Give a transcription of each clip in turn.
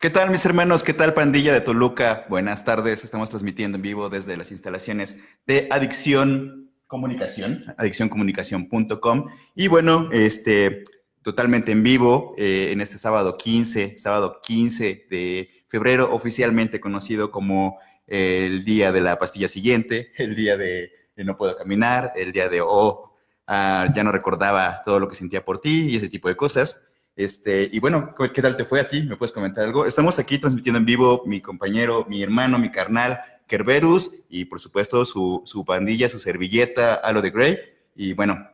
¿Qué tal mis hermanos? ¿Qué tal pandilla de Toluca? Buenas tardes, estamos transmitiendo en vivo desde las instalaciones de Adicción Comunicación, adiccioncomunicación.com y bueno, este, totalmente en vivo eh, en este sábado 15, sábado 15 de febrero, oficialmente conocido como el día de la pastilla siguiente, el día de, no puedo caminar, el día de oh, ah, ya no recordaba todo lo que sentía por ti y ese tipo de cosas. Este, y bueno, ¿qué tal te fue a ti? ¿Me puedes comentar algo? Estamos aquí transmitiendo en vivo mi compañero, mi hermano, mi carnal, Kerberus, y por supuesto su, su pandilla, su servilleta, Alo de Grey. Y bueno,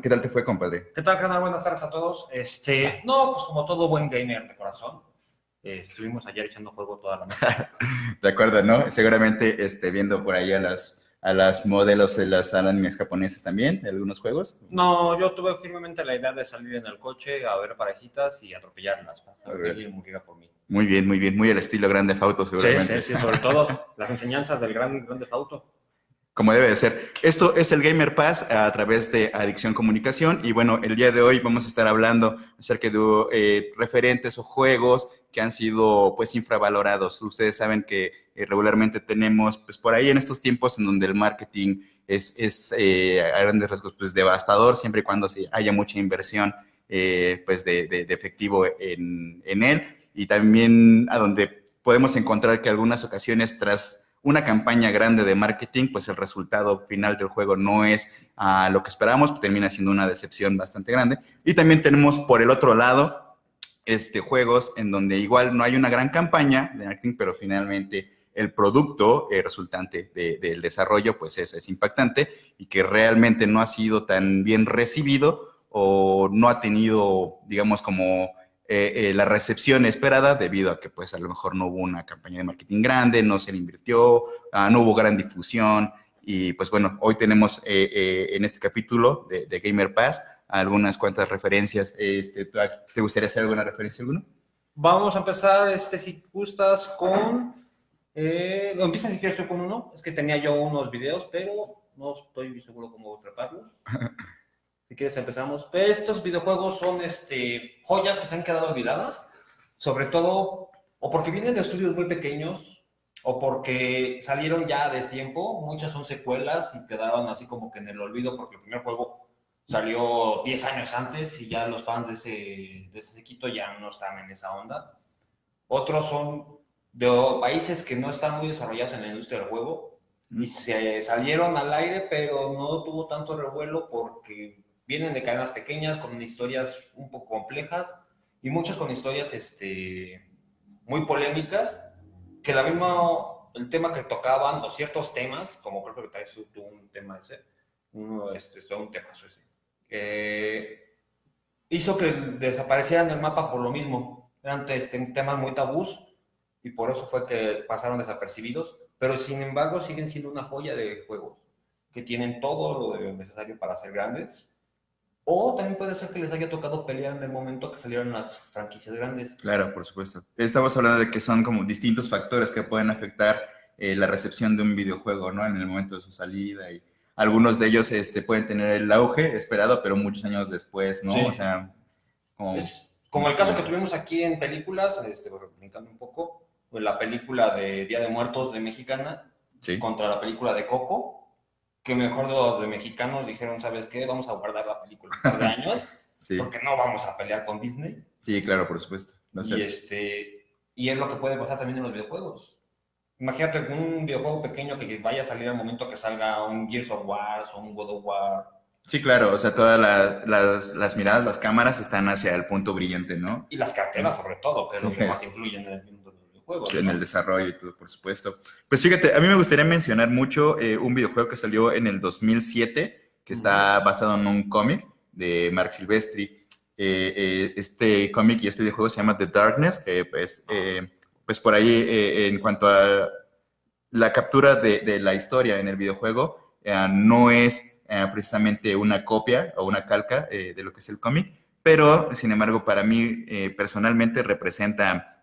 ¿qué tal te fue, compadre? ¿Qué tal, canal? Buenas tardes a todos. Este, no, pues como todo buen gamer de corazón, eh, estuvimos ayer echando juego toda la noche. de acuerdo, ¿no? Seguramente este, viendo por ahí a las a las modelos de las animes japoneses también, de algunos juegos? No, yo tuve firmemente la idea de salir en el coche a ver parejitas y atropellarlas. por mí. Muy bien, muy bien, muy el estilo Grande Fauto, seguramente. Sí, sí, sí, sobre todo las enseñanzas del gran Grande Fauto. Como debe de ser. Esto es el Gamer Pass a través de Adicción Comunicación y bueno, el día de hoy vamos a estar hablando acerca de eh, referentes o juegos que han sido pues infravalorados. Ustedes saben que eh, regularmente tenemos pues por ahí en estos tiempos en donde el marketing es, es eh, a grandes rasgos pues devastador siempre y cuando haya mucha inversión pues de, de, efectivo en, en él y también a donde podemos encontrar que algunas ocasiones tras una campaña grande de marketing, pues el resultado final del juego no es a lo que esperamos, termina siendo una decepción bastante grande. Y también tenemos por el otro lado este, juegos en donde igual no hay una gran campaña de marketing, pero finalmente el producto eh, resultante del desarrollo pues es, es impactante y que realmente no ha sido tan bien recibido o no ha tenido, digamos, como eh, eh, la recepción esperada debido a que pues a lo mejor no hubo una campaña de marketing grande, no se le invirtió, ah, no hubo gran difusión y pues bueno, hoy tenemos eh, en este capítulo de, Gamer Pass algunas cuantas referencias. Este, ¿Te gustaría hacer alguna referencia alguna? Vamos a empezar, este, si gustas, con... Eh, empieza si quieres tú con uno. Es que tenía yo unos videos, pero no estoy seguro cómo atraparlos. Si quieres empezamos. Estos videojuegos son este, joyas que se han quedado olvidadas, sobre todo o porque vienen de estudios muy pequeños o porque salieron ya de tiempo. Muchas son secuelas y quedaron así como que en el olvido porque el primer juego salió 10 años antes y ya los fans de ese, de ese sequito ya no están en esa onda. Otros son de países que no están muy desarrollados en la industria del juego y se salieron al aire, pero no tuvo tanto revuelo porque vienen de cadenas pequeñas con historias un poco complejas y muchas con historias este, muy polémicas, que la misma, el tema que tocaban, o ciertos temas, como creo que traes tú un tema ese, uno, este, un tema ese, eh, hizo que desaparecieran del mapa por lo mismo. Eran este, temas muy tabús y por eso fue que pasaron desapercibidos, pero sin embargo siguen siendo una joya de juegos que tienen todo lo necesario para ser grandes o también puede ser que les haya tocado pelear en el momento que salieron las franquicias grandes. Claro, por supuesto. Estamos hablando de que son como distintos factores que pueden afectar eh, la recepción de un videojuego, ¿no? En el momento de su salida y algunos de ellos este, pueden tener el auge esperado, pero muchos años después, ¿no? O sea, como... Es como el caso que tuvimos aquí en películas, este, brincando un poco, pues la película de Día de Muertos de Mexicana contra la película de Coco que mejor los de mexicanos dijeron, ¿sabes qué? Vamos a guardar la película de años, porque no vamos a pelear con Disney. Sí, claro, por supuesto. y, este, y es lo que puede pasar también en los videojuegos. Imagínate un videojuego pequeño que vaya a salir al momento que salga un Gears of War o un God of War. Sí, claro, o sea, todas las, las, miradas, las cámaras están hacia el punto brillante, ¿no? Y las carteras, sobre todo, que es lo que más influye en el mundo en el desarrollo y todo, por supuesto. Pues fíjate, a mí me gustaría mencionar mucho eh, un videojuego que salió en el 2007, que está basado en un cómic de Mark Silvestri. Eh, eh, este cómic y este videojuego se llama The Darkness, que pues, pues por ahí en cuanto a la captura de, de la historia en el videojuego, no es precisamente una copia o una calca de lo que es el cómic, pero sin embargo para mí personalmente representa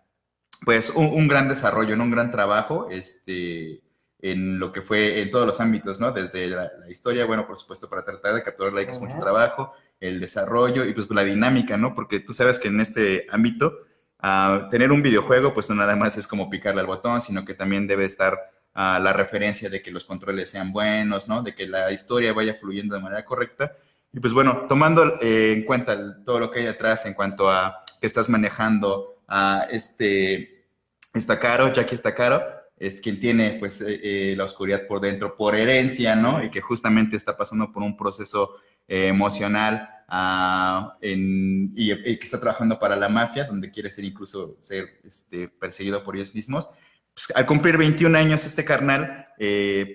pues un, gran desarrollo, un gran trabajo este, en lo que fue en todos los ámbitos, ¿no? Desde la, historia, bueno, por supuesto, para tratar de capturar la mucho trabajo, el desarrollo y pues la dinámica, ¿no? Porque tú sabes que en este ámbito ah, tener un videojuego, pues no nada más es como picarle al botón, sino que también debe estar ah, la referencia de que los controles sean buenos, ¿no? De que la historia vaya fluyendo de manera correcta. Y pues bueno, tomando eh, en cuenta todo lo que hay atrás en cuanto a que estás manejando a este, está caro, Jackie está caro, es quien tiene pues eh, eh, la oscuridad por dentro por herencia, ¿no? Y que justamente está pasando por un proceso eh, emocional ah, y, que está trabajando para la mafia, donde quiere ser incluso ser este, perseguido por ellos mismos. Pues, al cumplir 21 años este carnal,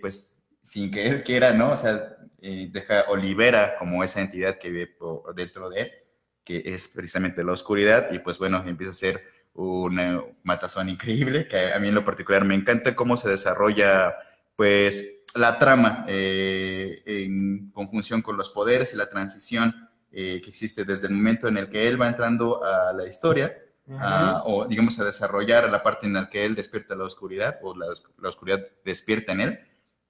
pues sin que él quiera, ¿no? O sea, deja o libera como esa entidad que vive dentro de él, que es precisamente la oscuridad, y pues bueno, empieza a ser una matazón increíble, que a mí en lo particular me encanta cómo se desarrolla, pues, la trama eh, en conjunción con los poderes y la transición eh, que existe desde el momento en el que él va entrando a la historia, o digamos a desarrollar la parte en la que él despierta la oscuridad, o la, oscuridad despierta en él,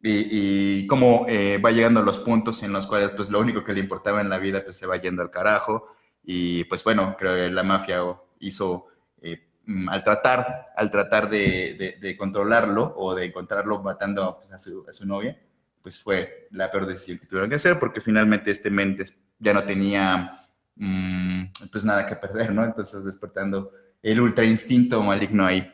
y, cómo eh, va llegando a los puntos en los cuales pues lo único que le importaba en la vida pues se va yendo al carajo, y pues bueno, creo que la mafia hizo Mm, al tratar, al tratar de, controlarlo o de encontrarlo matando pues, a, su, novia, pues fue la peor decisión que tuvieron que hacer porque finalmente este Mentes ya no tenía mm, pues nada que perder, ¿no? Entonces despertando el ultra instinto maligno ahí.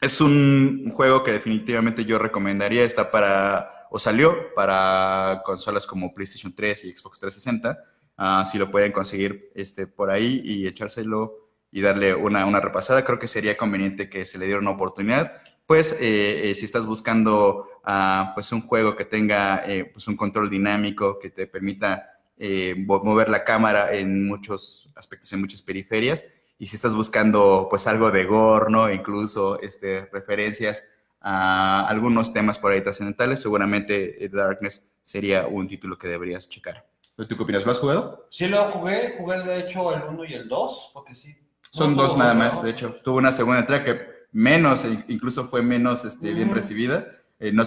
Es un juego que definitivamente yo recomendaría, está para, o salió para consolas como PlayStation 3 y Xbox 360, ah, si lo pueden conseguir este, por ahí y echárselo y darle una, una, repasada. Creo que sería conveniente que se le diera una oportunidad. Pues eh, eh, si estás buscando uh, pues un juego que tenga eh, pues un control dinámico, que te permita mover la cámara en muchos aspectos, en muchas periferias, y si estás buscando pues algo de gore, ¿no? incluso este, referencias a algunos temas por ahí trascendentales, seguramente Darkness sería un título que deberías checar. ¿Tú qué opinas? ¿Lo has jugado? Sí, lo jugué. Jugué de hecho el 1 y el 2, porque sí son dos nada más, de hecho. Tuvo una segunda entrega que menos, e incluso fue menos este, bien recibida. Eh, no,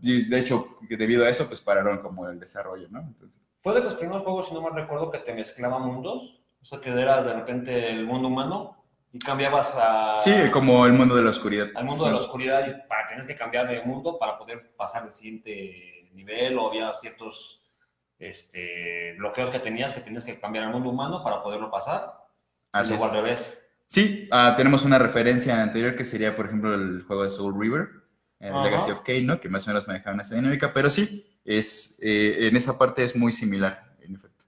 de hecho, debido a eso, pues pararon como el desarrollo, ¿no? Fue de los primeros juegos, si no mal recuerdo, que te mezclaba mundos. O sea, que era de repente el mundo humano y cambiabas a... Sí, como el mundo de la oscuridad. Al mundo de la oscuridad y para tener que cambiar de mundo para poder pasar al siguiente nivel o había ciertos este, bloqueos que tenías que tenías que cambiar al mundo humano para poderlo pasar. Así al revés. Sí, ah, tenemos una referencia anterior que sería, por ejemplo, el juego de Soul River, el Legacy of Kane, ¿no? Que más o menos manejaba esa dinámica, pero sí, es, eh, en esa parte es muy similar, en efecto.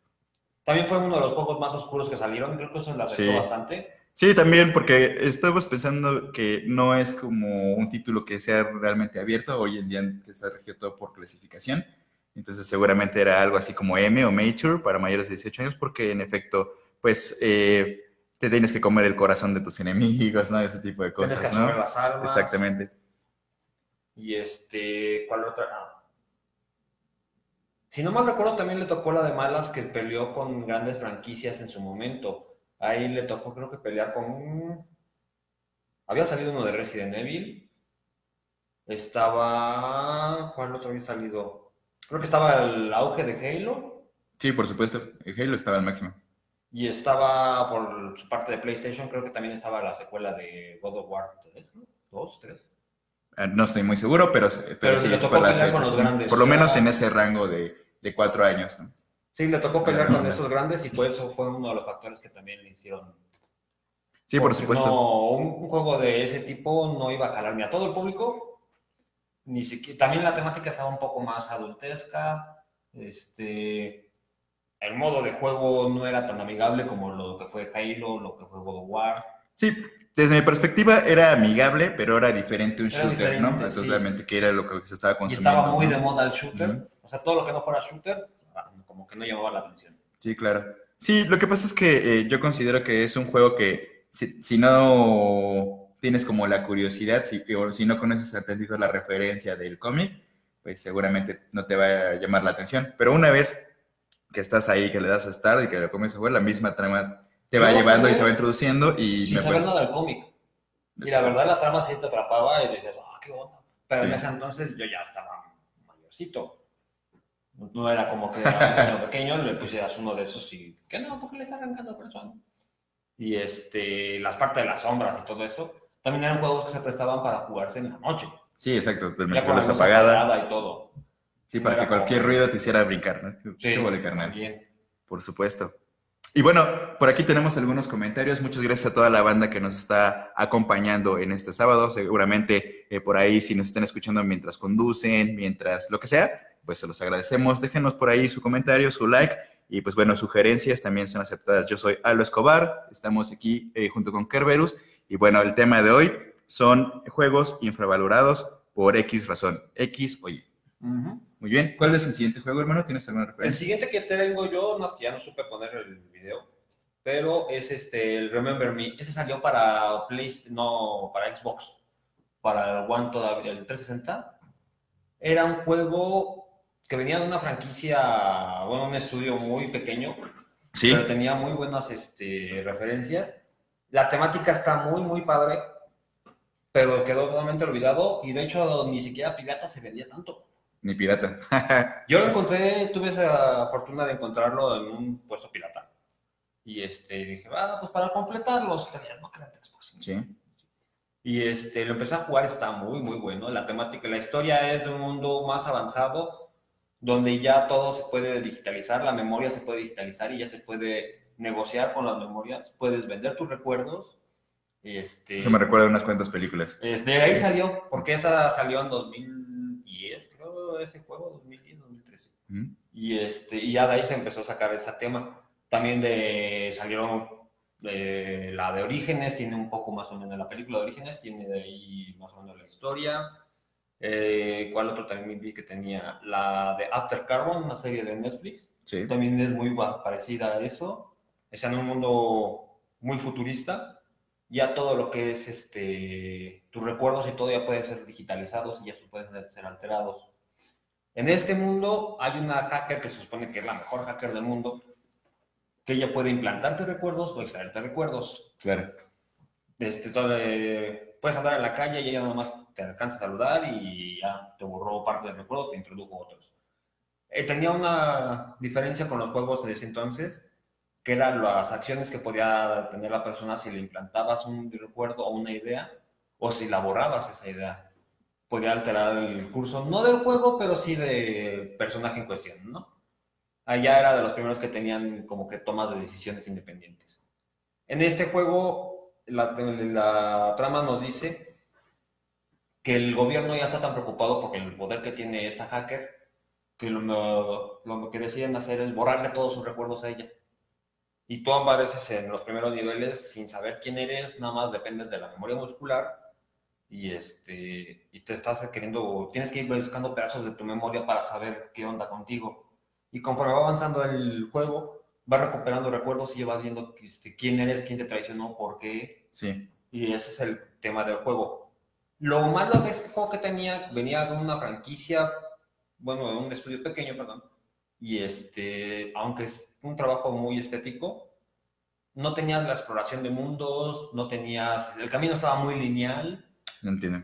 También fue uno de los juegos más oscuros que salieron, creo que eso le afectó bastante. Sí, también, porque estamos pensando que no es como un título que sea realmente abierto, hoy en día que está regido todo por clasificación, entonces seguramente era algo así como M o Mature para mayores de 18 años, porque en efecto, pues... Eh, te tienes que comer el corazón de tus enemigos, ¿no? Ese tipo de cosas, tienes que ¿no? las almas. Exactamente. Y este, ¿cuál otra? Ah. Si no mal recuerdo, también le tocó la de malas que peleó con grandes franquicias en su momento. Ahí le tocó, creo que pelear con. Había salido uno de Resident Evil. Estaba. ¿Cuál otro había salido? Creo que estaba el auge de Halo. Sí, por supuesto. Halo estaba al máximo. Y estaba por su parte de PlayStation, creo que también estaba la secuela de God of War 3, ¿no? ¿2? ¿3? Eh, no estoy muy seguro, pero, pero, sí, le tocó pelear con los grandes. Por lo menos en ese rango de, de cuatro años. ¿no? Sí, le tocó pelear con esos grandes y por eso fue uno de los factores que también le hicieron. Sí, por supuesto. No, un, juego de ese tipo no iba a jalar ni a todo el público, ni siquiera. También la temática estaba un poco más adultesca. Este el modo de juego no era tan amigable como lo que fue Halo, lo que fue God of War. Sí, desde mi perspectiva era amigable, pero era diferente un shooter, ¿no? Entonces realmente que era lo que se estaba consumiendo. Y estaba muy de moda el shooter. O sea, todo lo que no fuera shooter, como que no llamaba la atención. Sí, claro. Sí, lo que pasa es que eh, yo considero que es un juego que si, no tienes como la curiosidad, si, o si no conoces atendido la referencia del cómic, pues seguramente no te va a llamar la atención. Pero una vez que estás ahí, que le das a start y que lo comienzas a jugar, la misma trama te va llevando y te va introduciendo y... Sin saber nada del cómic. Y la verdad la trama sí te atrapaba y dices, ah, qué onda. Pero en ese entonces yo ya estaba mayorcito. No era como que era un pequeño, le pusieras uno de esos y, ¿qué no? ¿Por qué le está arrancando por eso? y este, las partes de las sombras y todo eso, también eran juegos que se prestaban para jugarse en la noche. Sí, exacto. Del Ya con la luz apagada. apagada y todo. Sí, para Era que cualquier como- ruido te hiciera brincar, ¿no? Sí, huele, carnal. también. Por supuesto. Y bueno, por aquí tenemos algunos comentarios. Muchas gracias a toda la banda que nos está acompañando en este sábado. Seguramente eh, por ahí, si nos están escuchando mientras conducen, mientras lo que sea, pues se los agradecemos. Déjenos por ahí su comentario, su like. Y pues bueno, sugerencias también son aceptadas. Yo soy Alo Escobar. Estamos aquí eh, junto con Kerberus. Y bueno, el tema de hoy son juegos infravalorados por X razón. X o Y. Ujú. Muy bien. ¿Cuál es el siguiente juego, hermano? ¿Tienes alguna El referencia? siguiente que tengo yo, más que ya no supe poner el video, pero es este, el Remember Me. Ese salió para PlayStation, no, para Xbox, para el One todavía, el 360. Era un juego que venía de una franquicia, bueno, un estudio muy pequeño, Sí. pero tenía muy buenas este, referencias. La temática está muy, muy padre, pero quedó totalmente olvidado y de hecho ni siquiera pirata se vendía tanto. Ni pirata. Yo lo encontré, tuve esa fortuna de encontrarlo en un puesto pirata. Y este, dije, ah, pues para completarlos, tenía no sí. Y este, lo empecé a jugar, está muy, muy bueno. La temática, la historia es de un mundo más avanzado, donde ya todo se puede digitalizar, la memoria se puede digitalizar y ya se puede negociar con las memorias. Puedes vender tus recuerdos. Este, Eso me recuerda a unas cuantas películas. de ahí salió, porque esa salió en 2010, creo, ese juego, 2010, 2013. Ujú. Y, este, y ya de ahí se empezó a sacar ese tema. También de, salieron eh, la de Orígenes, tiene un poco más o menos la película de Orígenes, tiene de ahí más o menos la historia. Eh, ¿Cuál otro también vi que tenía? La de After Carbon, una serie de Netflix. Sí. También es muy pa- parecida a eso. Es en un mundo muy futurista. Ya todo lo que es este, tus recuerdos y todo ya pueden ser digitalizados y ya pueden ser alterados. En este mundo hay una hacker que se supone que es la mejor hacker del mundo, que ella puede implantarte recuerdos o extraerte recuerdos. Claro. Este, todo, eh, puedes andar en la calle y ella nada más te alcanza a saludar y ya te borró parte del recuerdo, te introdujo otros. Eh, tenía una diferencia con los juegos de ese entonces, que eran las acciones que podía tener la persona si le implantabas un recuerdo o una idea, o si la borrabas esa idea. Podía alterar el curso, no del juego, pero sí del personaje en cuestión, ¿no? Allá era de los primeros que tenían como que tomas de decisiones independientes. En este juego, la, trama nos dice que el gobierno ya está tan preocupado por el poder que tiene esta hacker que lo, lo que deciden hacer es borrarle todos sus recuerdos a ella. Y tú apareces en los primeros niveles sin saber quién eres, nada más dependes de la memoria muscular y, este, y te estás queriendo, tienes que ir buscando pedazos de tu memoria para saber qué onda contigo. Y conforme va avanzando el juego, vas recuperando recuerdos y vas viendo este, quién eres, quién te traicionó, por qué, Sí. y ese es el tema del juego. Lo malo de este juego que tenía, venía de una franquicia, bueno, de un estudio pequeño, perdón, y este, aunque es un trabajo muy estético, no tenías la exploración de mundos, no tenías, el camino estaba muy lineal, No entiendo.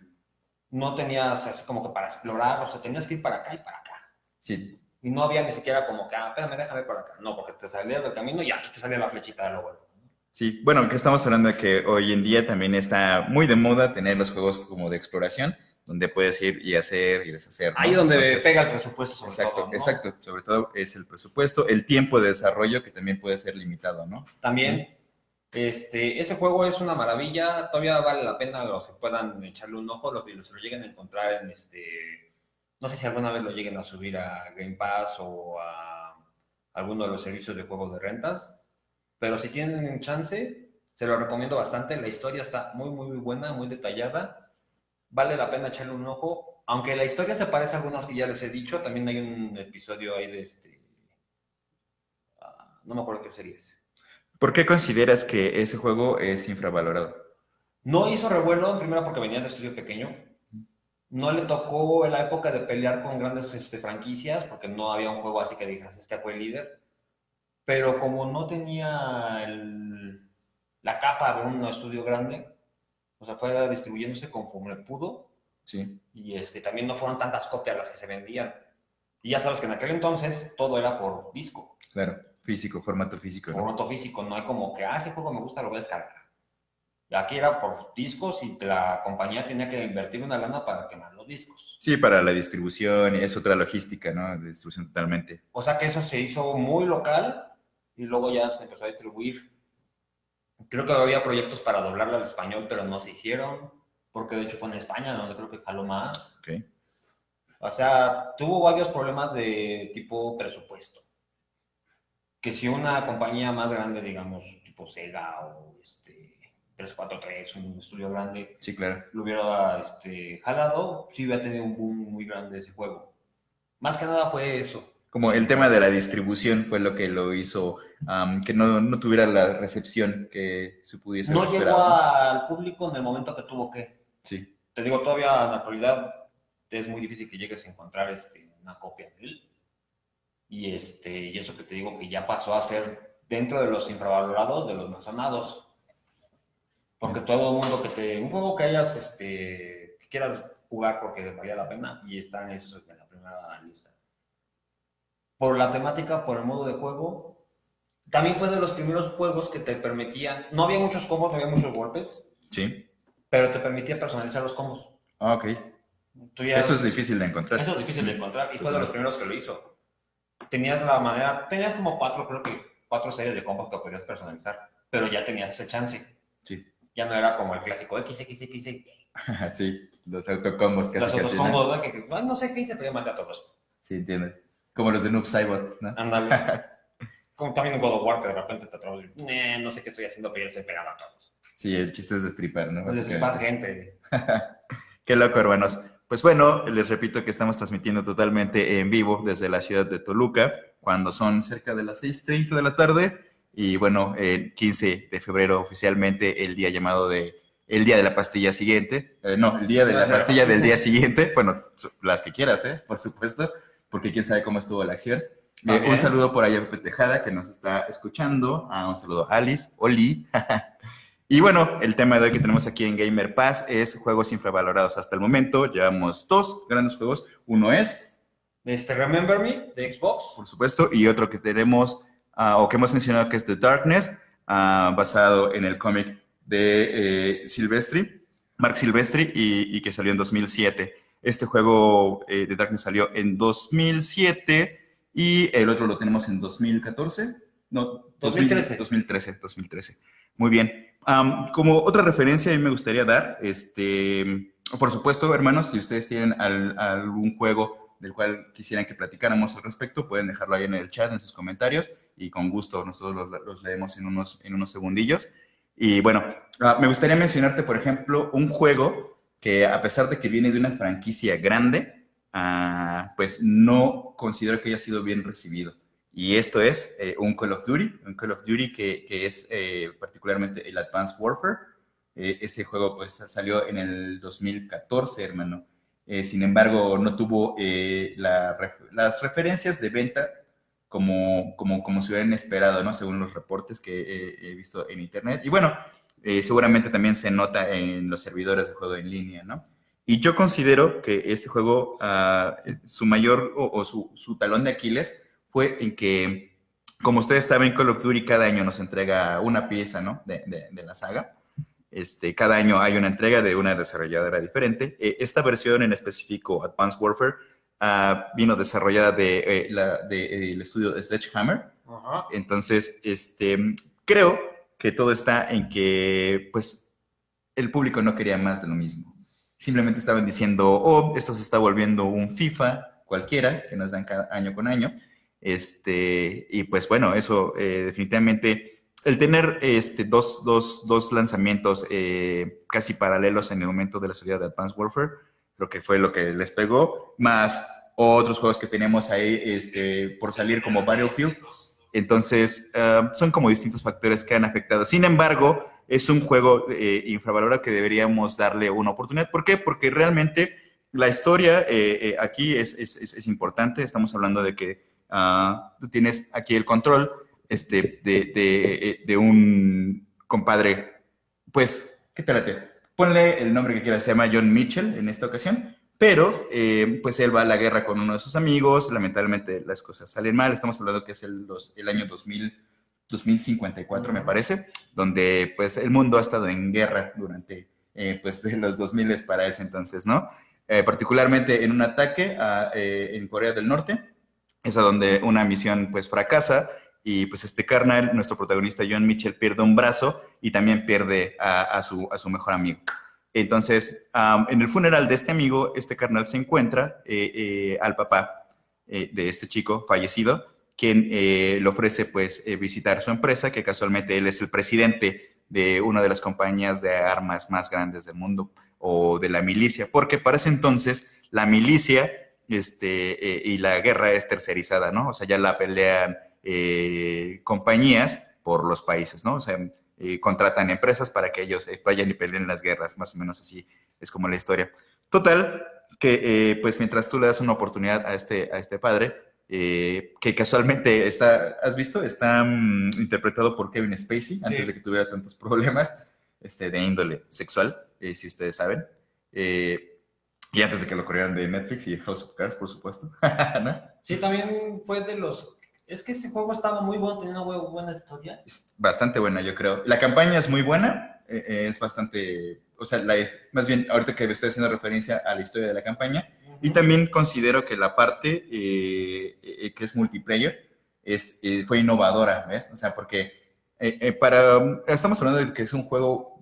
no tenías así como que para explorar, o sea, tenías que ir para acá y para acá. Sí. Y no había ni siquiera como que, ah, espérame, déjame por acá. No, porque te salías del camino y aquí te salía la flechita de luego. Sí. Bueno, que estamos hablando de que hoy en día también está muy de moda tener los juegos como de exploración, donde puedes ir y hacer y deshacer. ¿no? Ahí donde Entonces, pega el presupuesto sobre Exacto, todo, ¿no? exacto. Sobre todo es el presupuesto, el tiempo de desarrollo que también puede ser limitado, ¿no? También, este, ese juego es una maravilla, todavía vale la pena los que puedan echarle un ojo, los que se lo lleguen a encontrar en este, no sé si alguna vez lo lleguen a subir a Game Pass o a alguno de los servicios de juegos de rentas, pero si tienen chance, se lo recomiendo bastante, la historia está muy, muy buena, muy detallada, vale la pena echarle un ojo, aunque la historia se parece a algunas que ya les he dicho, también hay un episodio ahí de este, ah, no me acuerdo qué serie es. ¿Por qué consideras que ese juego es infravalorado? No hizo revuelo, en primera porque venía de estudio pequeño. No le tocó la época de pelear con grandes este, franquicias, porque no había un juego así que digas, este fue el líder. Pero como no tenía el- la capa de un estudio grande, o sea, fue distribuyéndose conforme pudo. Sí. Y este, también no fueron tantas copias las que se vendían. Y ya sabes que en aquel entonces todo era por disco. Claro. Físico, formato físico. ¿no? Formato físico, no hay como que, ah, ese juego me gusta, lo voy a descargar. Aquí era por discos y la compañía tenía que invertir una lana para quemar los discos. Sí, para la distribución, es otra logística, ¿no? De distribución totalmente. O sea que eso se hizo muy local y luego ya se empezó a distribuir. Creo que había proyectos para doblarlo al español, pero no se hicieron, porque de hecho fue en España donde creo que jaló más. Ok. O sea, tuvo varios problemas de tipo presupuesto. Que si una compañía más grande, digamos, tipo Sega o este, 343, un estudio grande, Sí, claro. lo hubiera este, jalado, sí hubiera tenido un boom muy grande ese juego. Más que nada fue eso. Como el tema de la distribución fue lo que lo hizo am, que no, no tuviera la recepción que se pudiese No llegó al público en el momento que tuvo que. Sí, Te digo, todavía en la actualidad es muy difícil que llegues a encontrar este, una copia de él. Y, este, y eso que te digo que ya pasó a ser dentro de los infravalorados, de los mencionados. Porque todo el mundo que te. Un juego que hayas, este, que quieras jugar porque valía la pena y están esos en la primera lista. Por la temática, por el modo de juego. También fue de los primeros juegos que te permitían. No había muchos combos, no había muchos golpes, sí. pero te permitía personalizar los combos. Ah, ok. Ya- Eso es difícil de encontrar. eso es difícil de encontrar y fue de los primeros que lo hizo. Tenías la manera, tenías como cuatro, creo que cuatro series de combos que podías personalizar, pero ya tenías ese chance. Sí. Ya no era como el clásico XXX, sí, los autocombos casi los casi. ¿no? que, que, "Ah, no sé qué hice, pero ya maté a todos. Sí, entiendo. Como los de Noob Saibot, ¿no? Ándale. como también en God of War, que de repente te atrapas y, "Eh, no sé qué estoy haciendo, pero ya estoy pegado a todos. Sí, el chiste es destripar, ¿no? Es Básicamente. más gente. Qué loco, hermanos. Pues bueno, les repito que estamos transmitiendo totalmente en vivo desde la ciudad de Toluca, cuando son cerca de las 6.30 de la tarde. Y bueno, el 15 de febrero oficialmente el día llamado de el día de la pastilla siguiente. Eh, no, el día de la pastilla del día siguiente. Bueno, las que quieras, ¿eh? Por supuesto, porque quién sabe cómo estuvo la acción. Eh, un saludo por allá a Pepe Tejada, que nos está escuchando. Ah, un saludo a Alice, Oli. Y bueno, el tema de hoy que tenemos aquí en Gamer Pass es juegos infravalorados hasta el momento. Llevamos dos grandes juegos. Uno es, Este, Remember Me, de Xbox. por supuesto, y otro que tenemos, ah, o que hemos mencionado, que es The Darkness, ah, basado en el cómic de eh, Silvestri, Mark Silvestri, y, y que salió en 2007. Este juego eh, The Darkness salió en 2007 y el otro lo tenemos en 2014. No, 2013. 2013, 2013. Muy bien. Como otra referencia, a mí me gustaría dar, este, por supuesto, hermanos, si ustedes tienen al- algún juego del cual quisieran que platicáramos al respecto, pueden dejarlo ahí en el chat, en sus comentarios, y con gusto nosotros los, los leemos en unos, en unos segundillos. Y bueno, ah, me gustaría mencionarte, por ejemplo, un juego que a pesar de que viene de una franquicia grande, ah, pues no considero que haya sido bien recibido. Y esto es eh, un Call of Duty, un Call of Duty que, que es eh, particularmente el Advanced Warfare. Eh, este juego pues salió en el 2014, hermano. Eh, sin embargo, no tuvo eh, la las referencias de venta como, como, como se hubieran esperado, ¿no? Según los reportes que eh, he visto en internet. Y bueno, seguramente también se nota en los servidores de juego en línea, ¿no? Y yo considero que este juego, ah, su mayor o, o su, su talón de Aquiles fue en que, como ustedes saben, Call of Duty cada año nos entrega una pieza, ¿no? De, de- de la saga. Este, cada año hay una entrega de una desarrolladora diferente. Eh, esta versión en específico, Advanced Warfare, ah, vino desarrollada de, eh, la- de, eh, el estudio Sledgehammer. Ajá. Entonces, este, creo que todo está en que, pues, el público no quería más de lo mismo. Simplemente estaban diciendo, oh, esto se está volviendo un FIFA cualquiera, que nos dan cada año con año. Este, y pues bueno, eso eh, definitivamente, el tener este, dos, dos, dos lanzamientos eh, casi paralelos en el momento de la salida de Advanced Warfare, lo que fue lo que les pegó, más otros juegos que tenemos ahí este, por salir como Battlefield. Entonces, ah, son como distintos factores que han afectado. Sin embargo, es un juego eh, infravalorado que deberíamos darle una oportunidad. ¿Por qué? Porque realmente la historia eh, eh, aquí es, es- es- importante. Estamos hablando de que ah, tú tienes aquí el control este, de, de, eh, un compadre, pues, ¿qué te late? Ponle el nombre que quieras, se llama John Mitchell en esta ocasión. Pero, pues él va a la guerra con uno de sus amigos, lamentablemente las cosas salen mal, estamos hablando que es el, el año 2000, 2054, me parece, donde pues el mundo ha estado en guerra durante eh, pues de los 2000 para ese entonces, ¿no? Eh, particularmente en un ataque en Corea del Norte, es a donde una misión pues fracasa y pues este carnal, nuestro protagonista John Mitchell, pierde un brazo y también pierde a, su, a su mejor amigo. Entonces, en el funeral de este amigo, este carnal se encuentra eh, eh, al papá eh, de este chico fallecido, quien le ofrece pues visitar su empresa, que casualmente él es el presidente de una de las compañías de armas más grandes del mundo o de la milicia, porque para ese entonces la milicia este, y la guerra es tercerizada, ¿no? O sea, ya la pelean compañías por los países, ¿no? O sea, eh, contratan empresas para que ellos eh, vayan y peleen las guerras, más o menos así es como la historia. Total, que eh, pues mientras tú le das una oportunidad a este, a este padre, que casualmente está, ¿has visto? Está mm, interpretado por Kevin Spacey, antes de que tuviera tantos problemas este, de índole sexual, si ustedes saben. y antes de que lo corrieran de Netflix y House of Cards, por supuesto. Sí, también fue de los es que este juego estaba muy bueno, tenía una buena historia. bastante buena, yo creo. La campaña es muy buena, eh, eh, es bastante, o sea, la es, más bien ahorita que estoy haciendo referencia a la historia de la campaña, y también considero que la parte eh, que es multiplayer es, fue innovadora, ¿ves? O sea, porque para, estamos hablando de que es un juego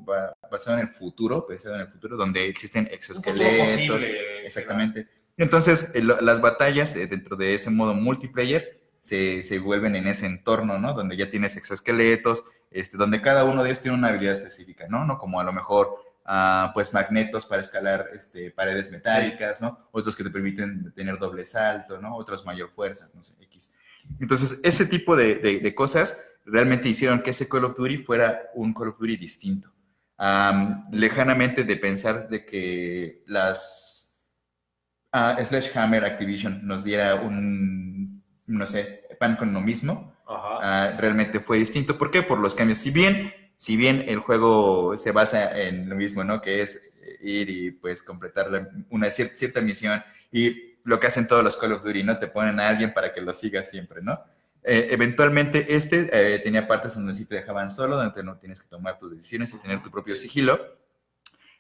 basado en el futuro, basado en el futuro, donde existen exoesqueletos. Exactamente. Entonces, las batallas dentro de ese modo multiplayer se, se, vuelven en ese entorno, ¿no? Donde ya tienes exoesqueletos, este, donde cada uno de ellos tiene una habilidad específica, ¿no? No como a lo mejor, ah, pues, magnetos para escalar este, paredes metálicas, ¿no? Otros que te permiten tener doble salto, ¿no? Otros mayor fuerza, no sé, X. Entonces, ese tipo de, de, cosas realmente hicieron que ese Call of Duty fuera un Call of Duty distinto. lejanamente de pensar de que las uh, Sledgehammer Activision nos diera un no sé, pan con lo mismo. Ah, realmente fue distinto. ¿Por qué? Por los cambios. Si bien, si bien el juego se basa en lo mismo, ¿no? Que es ir y pues completar una cierta, misión y lo que hacen todos los Call of Duty, ¿no? Te ponen a alguien para que lo siga siempre, ¿no? Eh, eventualmente este eh, tenía partes donde sí te dejaban solo, donde no tienes que tomar tus decisiones y tener tu propio sigilo.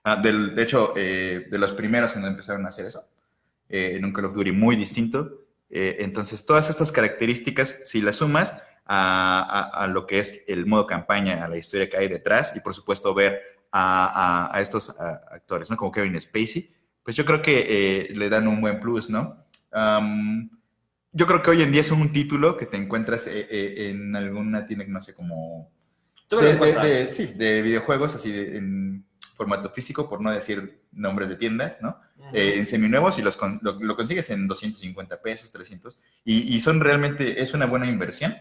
Ah, del, de hecho, eh, de los primeros en empezaron a hacer eso, en un Call of Duty muy distinto. Eh, entonces, todas estas características, si las sumas a, lo que es el modo campaña, a la historia que hay detrás y por supuesto ver a, estos actores, ¿no? Como Kevin Spacey, pues yo creo que eh, le dan un buen plus, ¿no? yo creo que hoy en día es un título que te encuentras eh, en alguna tienda, no sé, como... De, sí, de videojuegos, así en formato físico, por no decir nombres de tiendas, ¿no? Eh, en seminuevos y los, lo, consigues en 250 pesos, 300, y, son realmente, es una buena inversión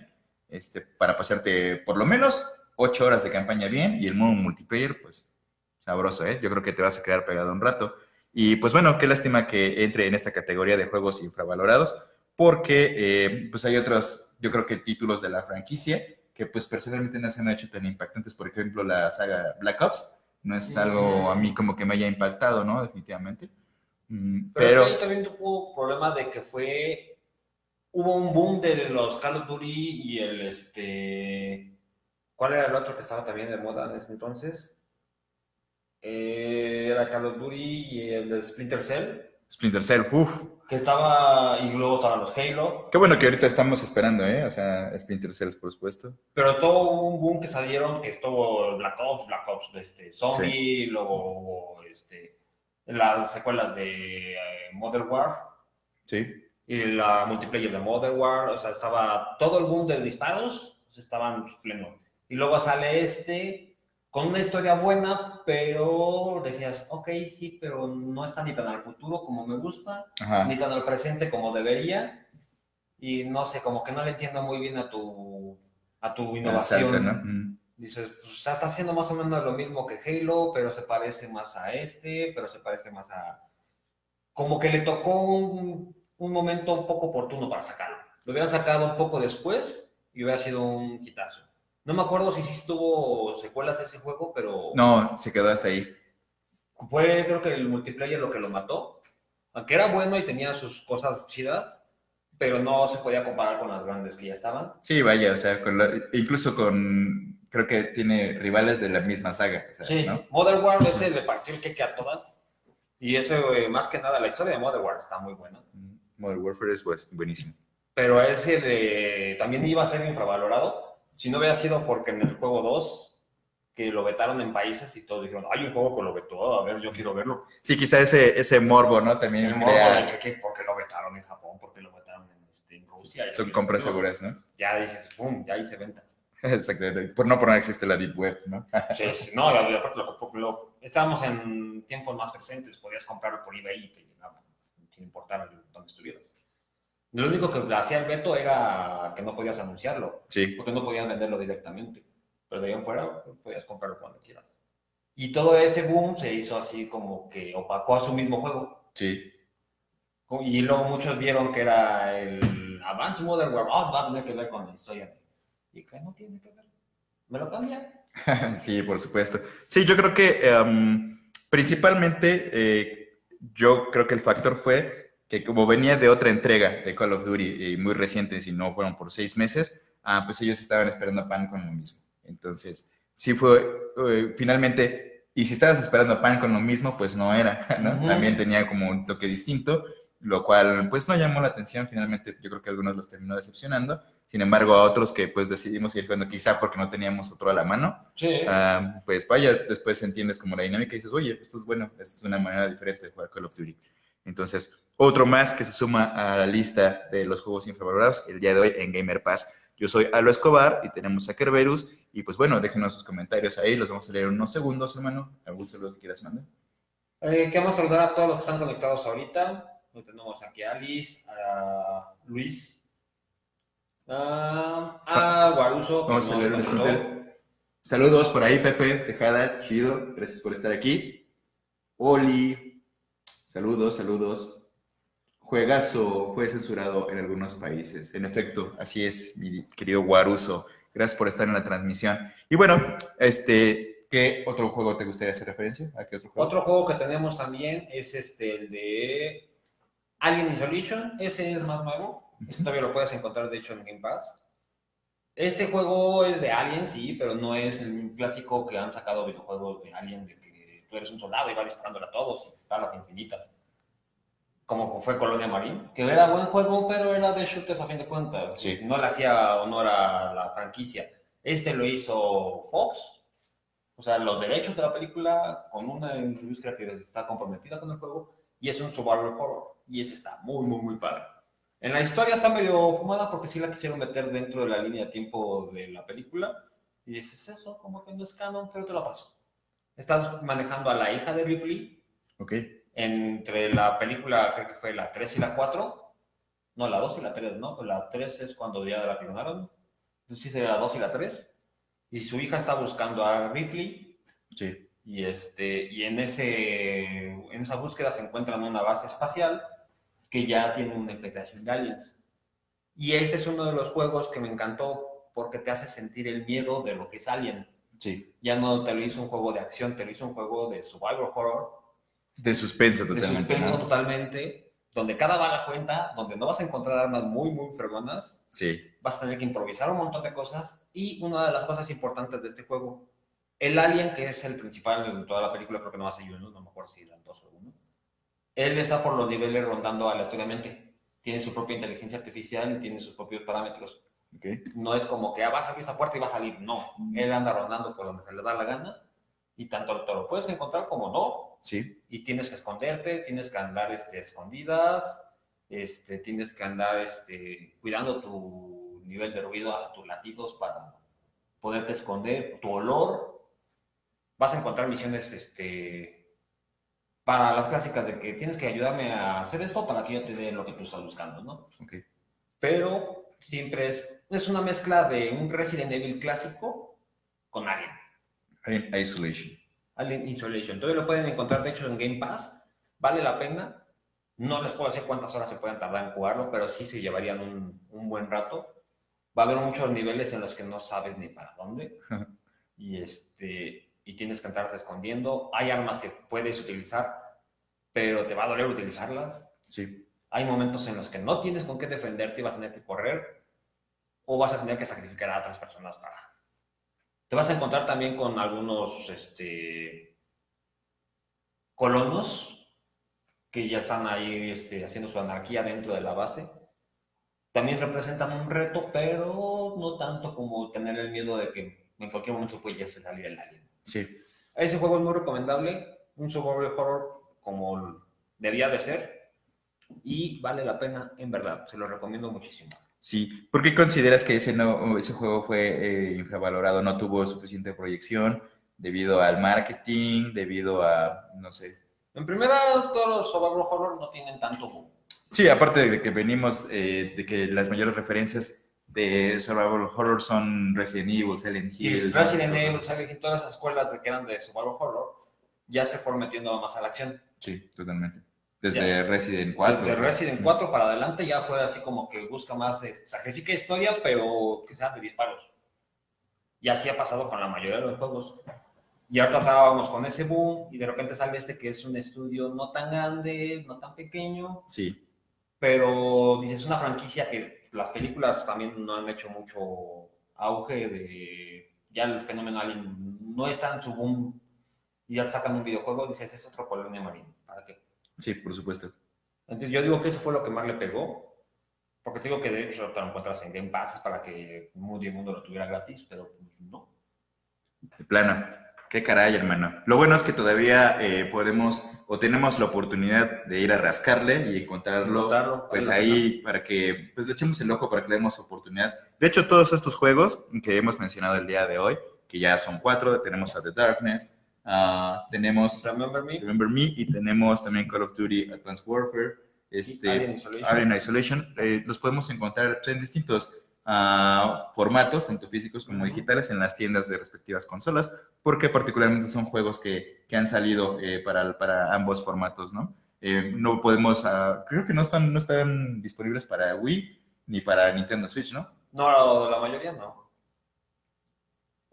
este, para pasarte por lo menos 8 horas de campaña bien y el modo multiplayer, pues sabroso, ¿eh? Yo creo que te vas a quedar pegado un rato. Y pues bueno, qué lástima que entre en esta categoría de juegos infravalorados, porque eh, pues hay otros, yo creo que títulos de la franquicia que pues personalmente no se han hecho tan impactantes, por ejemplo la saga Black Ops, no es algo a mí como que me haya impactado, ¿no? Definitivamente. Mm, pero, ahí también tuvo problema de que fue, hubo un boom de los Call of Duty y el, este, ¿cuál era el otro que estaba también de moda en ese entonces? Eh, era Call of Duty y el de Splinter Cell. Splinter Cell, uff. Que estaba, y luego estaban los Halo. Qué bueno que ahorita estamos esperando, ¿eh? O sea, Splinter Cell, por supuesto. Pero todo un boom que salieron, que estuvo Black Ops, Black Ops, este, Zombie, luego este, las secuelas de eh, Modern War. Sí. Y la multiplayer de Modern War, o sea, estaba todo el boom de disparos, pues, estaban pleno. Y luego sale este, con una historia buena, pero decías, ok, sí, pero no está ni tan al futuro como me gusta, ni tan al presente como debería, y no sé, como que no le entiendo muy bien a tu, a tu innovación. Dices, pues está haciendo más o menos lo mismo que Halo, pero se parece más a este, pero se parece más a... Como que le tocó un, un momento un poco oportuno para sacarlo. Lo hubieran sacado un poco después y hubiera sido un quitazo. No me acuerdo si sí tuvo secuelas ese juego, pero. No, se quedó hasta ahí. Fue, creo que el multiplayer lo que lo mató. Aunque era bueno y tenía sus cosas chidas, pero no se podía comparar con las grandes que ya estaban. Sí, vaya, o sea, con incluso con, creo que tiene rivales de la misma saga, o sea, Sí, ¿no? Modern War ese le partió el queque a todas. Y eso, eh, más que nada, la historia de Modern War está muy buena. Modern Warfare es buenísimo. Pero ese de, también iba a ser infravalorado si no hubiera sido porque en el juego 2 que lo vetaron en países y todos dijeron, hay un juego que lo vetó, a ver, yo quiero verlo. Sí, quizá ese, ese morbo, ¿no? También El morbo crea- de que, que ¿por qué lo vetaron en Japón? ¿Por qué lo vetaron en, este, en Rusia? Son compras seguras, ¿no? Ya dices, pum, ya hice ventas. Exactamente. Por no por nada existe la Deep Web, ¿no? Sí, sí, no, aparte lo, lo- estábamos en tiempos más presentes, podías comprarlo por eBay y te llegaba, sin importar el- dónde estuvieras. Lo único que hacía el veto era que no podías anunciarlo, Sí, porque no podías venderlo directamente, pero de ahí en fuera pues, podías comprarlo cuando quieras. Y todo ese boom se hizo así como que opacó a su mismo juego. sí. Y luego muchos vieron que era el Advance Modern Warfare, va a tener que ver con la historia. Y que no tiene que ver. ¿Me lo cambian? Sí, por supuesto. Sí, yo creo que em, principalmente eh, yo creo que el factor fue que como venía de otra entrega de Call of Duty y muy reciente, si no fueron por seis meses, ah, pues ellos estaban esperando pan con lo mismo. Entonces, sí fue eh, finalmente, y si estabas esperando pan con lo mismo, pues no era, ¿no? Ujú. También tenía como un toque distinto, lo cual pues no llamó la atención, finalmente yo creo que a algunos los terminó decepcionando, sin embargo a otros que pues decidimos seguir jugando quizá porque no teníamos otro a la mano, Sí. Ah, pues vaya, después entiendes como la dinámica y dices, oye, esto es bueno, esto es una manera diferente de jugar Call of Duty. Entonces, otro más que se suma a la lista de los juegos infravalorados el día de hoy en Gamer Pass. Yo soy Alo Escobar y tenemos a Kerberus. Y pues bueno, déjenos sus comentarios ahí, los vamos a leer en unos segundos, hermano. ¿Algún saludo que quieras mandar? Eh, queremos saludar a todos los que están conectados ahorita. Hoy tenemos aquí a Alice, a Luis, a, a Guaruso. Vamos a leer los comentarios. Saludos por ahí, Pepe, Tejada, chido, gracias por estar aquí. Oli, saludos, saludos. Juegazo fue censurado en algunos países. En efecto, así es, mi querido Guaruso. Gracias por estar en la transmisión. Y bueno, este, ¿qué otro juego te gustaría hacer referencia? ¿A qué otro juego? Otro juego que tenemos también es este, el de Alien Isolation. Ese es más nuevo. Ese todavía lo puedes encontrar, de hecho, en Game Pass. Este juego es de Alien, sí, pero no es el clásico que han sacado videojuegos de Alien, de tú eres un soldado y vas disparándole a todos y balas infinitas. Como fue Colonia Marine, que era buen juego, pero era de shooters a fin de cuentas. Sí. No le hacía honor a la franquicia. Este lo hizo Fox, o sea, los derechos de la película con una industria que está comprometida con el juego y es un survival horror y ese está muy, muy, muy padre. En la historia está medio fumada porque sí la quisieron meter dentro de la línea de tiempo de la película y dices eso, como que no es canon, pero te lo paso. Estás manejando a la hija de Ripley Ok. entre la película, creo que fue la 3 y la 4. No, la 2 y la 3, ¿no? La 3 es cuando ya la clonaron. Entonces sí la 2 y la 3. Y su hija está buscando a Ripley. Sí. Y, este, y en, ese, en esa búsqueda se encuentran una base espacial que ya tiene una infiltración de aliens. Y este es uno de los juegos que me encantó porque te hace sentir el miedo de lo que es Alien. Sí. Ya no te lo hizo un juego de acción, te lo hizo un juego de survival horror De suspenso de totalmente. suspenso ¿no? totalmente, donde cada bala cuenta, donde no vas a encontrar armas muy, muy fregonas, Sí. vas a tener que improvisar un montón de cosas y una de las cosas importantes de este juego, el alien, que es el principal en toda la película, creo que no hace uno, no me acuerdo si eran dos o uno, él está por los niveles rondando aleatoriamente, tiene su propia inteligencia artificial y tiene sus propios parámetros. No es como que ah, va a abrir esta puerta y va a salir, no, él anda rondando por donde se le da la gana y tanto te lo puedes encontrar como no, Sí. y tienes que esconderte, tienes que andar este, escondidas, este, tienes que andar este, cuidando tu nivel de ruido hacia tus latidos para poderte esconder, tu olor. Vas a encontrar misiones este, para las clásicas de que tienes que ayudarme a hacer esto para que yo te dé lo que tú estás buscando, ¿no? Ok. Pero siempre es, es una mezcla de un Resident Evil clásico con Alien. Alien Isolation. Alien Isolation. Todavía lo pueden encontrar, de hecho, en Game Pass. Vale la pena. No les puedo decir cuántas horas se pueden tardar en jugarlo, pero sí se llevarían un, un buen rato. Va a haber muchos niveles en los que no sabes ni para dónde. y, este, y tienes que andarte escondiendo. Hay armas que puedes utilizar pero te va a doler utilizarlas. Sí. Hay momentos en los que no tienes con qué defenderte y vas a tener que correr o vas a tener que sacrificar a otras personas para... Te vas a encontrar también con algunos este, colonos que ya están ahí este, haciendo su anarquía dentro de la base. También representan un reto, pero no tanto como tener el miedo de que en cualquier momento puede ya salir el alien. Sí. Ese juego es muy recomendable, un survival horror como debía de ser y vale la pena en verdad, se lo recomiendo muchísimo. Sí, ¿por qué consideras que ese, no, ese juego fue eh, infravalorado? ¿No tuvo suficiente proyección debido al marketing, debido a, no sé? En primera, todos los survival horror no tienen tanto boom. Sí, aparte de que venimos eh, de que las mayores referencias de survival horror son Resident Evil, Silent Y Hill. Resident Evil, Silent Hill, todas esas escuelas que eran de survival horror, ya se fueron metiendo más a la acción. Sí, totalmente. Desde Ya. Resident 4. Desde Resident 4 para adelante ya fue así como que busca más, eh, sacrifica historia, pero que sean de disparos. Y así ha pasado con la mayoría de los juegos. Y ahorita estábamos con ese boom y de repente sale este que es un estudio no tan grande, no tan pequeño, Sí, pero dices una franquicia que las películas también no han hecho mucho auge de ya el fenómeno alien no está en su boom y ya sacan un videojuego dices es otro colonia marino para qué sí, por supuesto. entonces yo digo que eso fue lo que más le pegó porque te digo que de hecho te lo encuentras en Game Pass es para que Mundo y Mundo lo tuviera gratis pero no De plano. Qué caray, hermano. Lo bueno es que todavía eh, podemos o tenemos la oportunidad de ir a rascarle y encontrarlo, Encontrarlo, pues ahí para que pues le echemos el ojo para que le demos oportunidad. De hecho, todos estos juegos que hemos mencionado el día de hoy, que ya son cuatro, tenemos a The Darkness, ah, tenemos Remember Me Remember Me y tenemos también Call of Duty Advanced Warfare, este, Alien Isolation. Alien Isolation. eh, los podemos encontrar en distintos ah, formatos, tanto físicos como digitales, en las tiendas de respectivas consolas, porque particularmente son juegos que, que han salido eh, para, para ambos formatos, ¿no? Eh, no podemos, ah, creo que no están, no están disponibles para Wii ni para Nintendo Switch, ¿no? no la mayoría no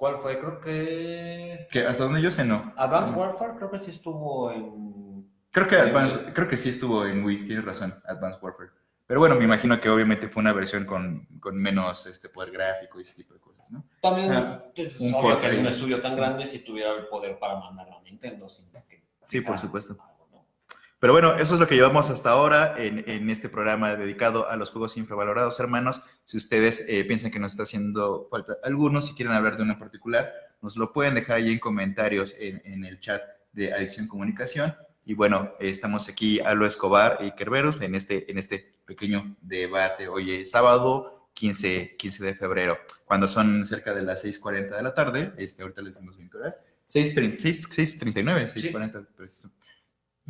¿cuál fue? creo que Que hasta donde yo sé, no. Advanced Warfare creo que sí estuvo en Creo que, Advance- creo que sí estuvo en Wii, tienes razón, Advanced Warfare. Pero bueno, me imagino que obviamente fue una versión con, con menos este poder gráfico y ese tipo de cosas, ¿no? También Ah, es un obvio que un estudio tan grande si tuviera el poder para mandarlo a Nintendo. sin que- Sí, por supuesto. Pero bueno, eso es lo que llevamos hasta ahora en, en este programa dedicado a los juegos infravalorados, hermanos. Si ustedes eh, piensan que nos está haciendo falta algunos, si quieren hablar de uno en particular, nos lo pueden dejar ahí en comentarios en, en el chat de Adicción Comunicación. Y bueno, eh, estamos aquí Alo Escobar y Kerberos en este, en este pequeño debate. Hoy es sábado 15, 15 de febrero, cuando son cerca de las 6.40 de la tarde. Este, ahorita les decimos bien qué hora. 6.30, 6.39, 6.40, preciso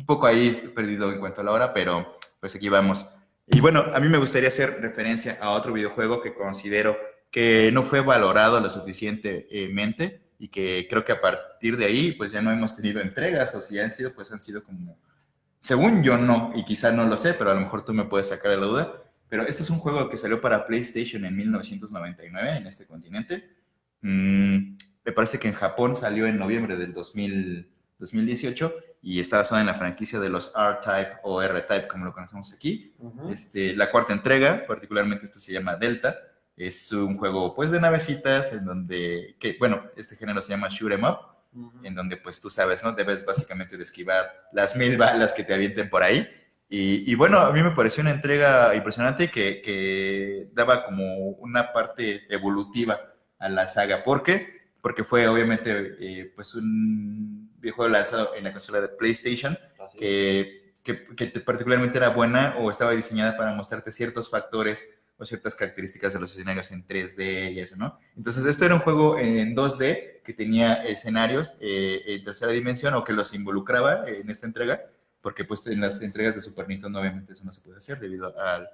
un poco ahí perdido en cuanto a la hora, pero pues aquí vamos. Y bueno, a mí me gustaría hacer referencia a otro videojuego que considero que no fue valorado lo suficientemente y que creo que a partir de ahí pues ya no hemos tenido entregas o si han sido pues han sido como, según yo no, y quizá no lo sé, pero a lo mejor tú me puedes sacar de la duda, pero este es un juego que salió para PlayStation en 1999 en este continente. Mm, me parece que en Japón salió en noviembre del 2000, 2018 y está basado en la franquicia de los R-Type o R-Type, como lo conocemos aquí. Este, la cuarta entrega, particularmente esta se llama Delta, es un juego pues de navecitas en donde, que, bueno, este género se llama Shoot 'em Up, en donde pues tú sabes, ¿no? Debes básicamente de esquivar las mil balas que te avienten por ahí. Y, y, bueno, a mí me pareció una entrega impresionante que, que daba como una parte evolutiva a la saga. ¿Por qué? Porque fue obviamente eh, pues un videojuego lanzado en la consola de PlayStation que, que, que te- particularmente era buena o estaba diseñada para mostrarte ciertos factores o ciertas características de los escenarios en 3D y eso, ¿no? Entonces, este era un juego en 2D que tenía escenarios eh, en tercera dimensión o que los involucraba en esta entrega, porque pues en las entregas de Super Nintendo obviamente eso no se puede hacer debido al-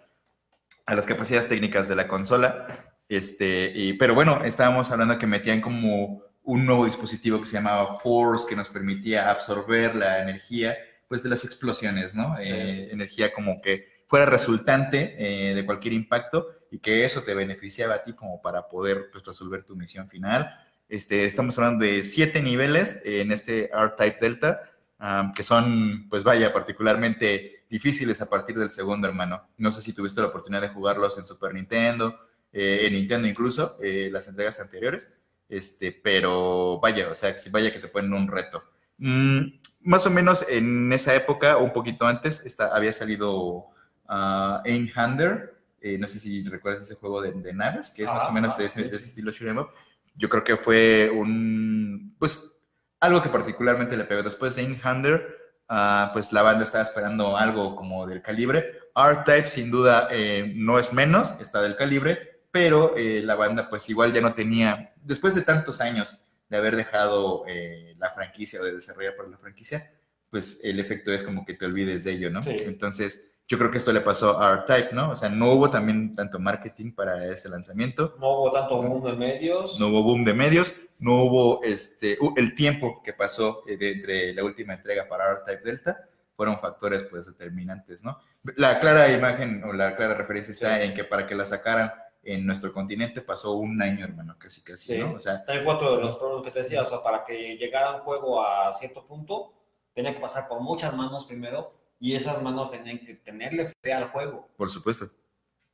a las capacidades técnicas de la consola. Este, y, pero bueno, estábamos hablando que metían como un nuevo dispositivo que se llamaba Force, que nos permitía absorber la energía pues de las explosiones, ¿no? Eh, energía como que fuera resultante eh, de cualquier impacto y que eso te beneficiaba a ti como para poder pues, resolver tu misión final. Este, estamos hablando de siete niveles en este R-Type Delta ah, que son, pues vaya, particularmente difíciles a partir del segundo, hermano. No sé si tuviste la oportunidad de jugarlos en Super Nintendo, eh, en Nintendo incluso, eh, las entregas anteriores, este, pero vaya, o sea, vaya que te ponen un reto. Mm, más o menos en esa época, o un poquito antes, está, había salido uh, Aim Hander, eh, no sé si recuerdas ese juego de, de naves, que es más o menos de ese, de ese estilo shoot'em up. Yo creo que fue un, pues, algo que particularmente le pegó. Después de In Hunter, uh, pues la banda estaba esperando algo como del calibre. R-Type sin duda eh, no es menos, está del calibre, pero eh, la banda pues igual ya no tenía, después de tantos años de haber dejado eh, la franquicia o de desarrollar por la franquicia, pues el efecto es como que te olvides de ello, ¿no? Sí. Entonces, yo creo que esto le pasó a R-Type, ¿no? O sea, no hubo también tanto marketing para ese lanzamiento, No hubo tanto mundo en medios. no hubo boom de medios, no hubo este, el tiempo que pasó eh, de, entre la última entrega para R-Type Delta, fueron factores pues determinantes, ¿no? La clara imagen o la clara referencia está Sí. en que para que la sacaran en nuestro continente pasó un año, hermano, casi casi, Sí. ¿no? O sea, También fue otro de los problemas que te decía, o sea, para que llegara un juego a cierto punto, tenía que pasar por muchas manos primero y esas manos tenían que tenerle fe al juego. por supuesto.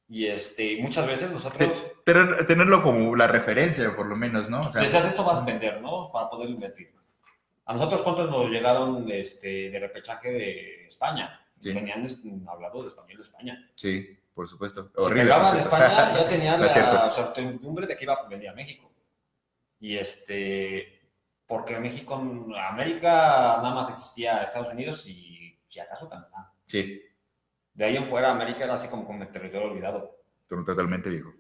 Y este, muchas veces nosotros Tener- tenerlo como la referencia, por lo menos, ¿no? O sea, decías esto vas a vender, ¿no? Para poder invertir. A nosotros cuántos nos llegaron este, de repechaje de España. Sí. Venían hablando de español de España. sí, por supuesto. Si Horrible. llegaba por de. España, ya tenía No la certidumbre de que iba a venir a México. Y este, porque México, América nada más existía Estados Unidos y si acaso Canadá. Sí, De ahí en fuera, América era así como como el territorio olvidado. totalmente viejo.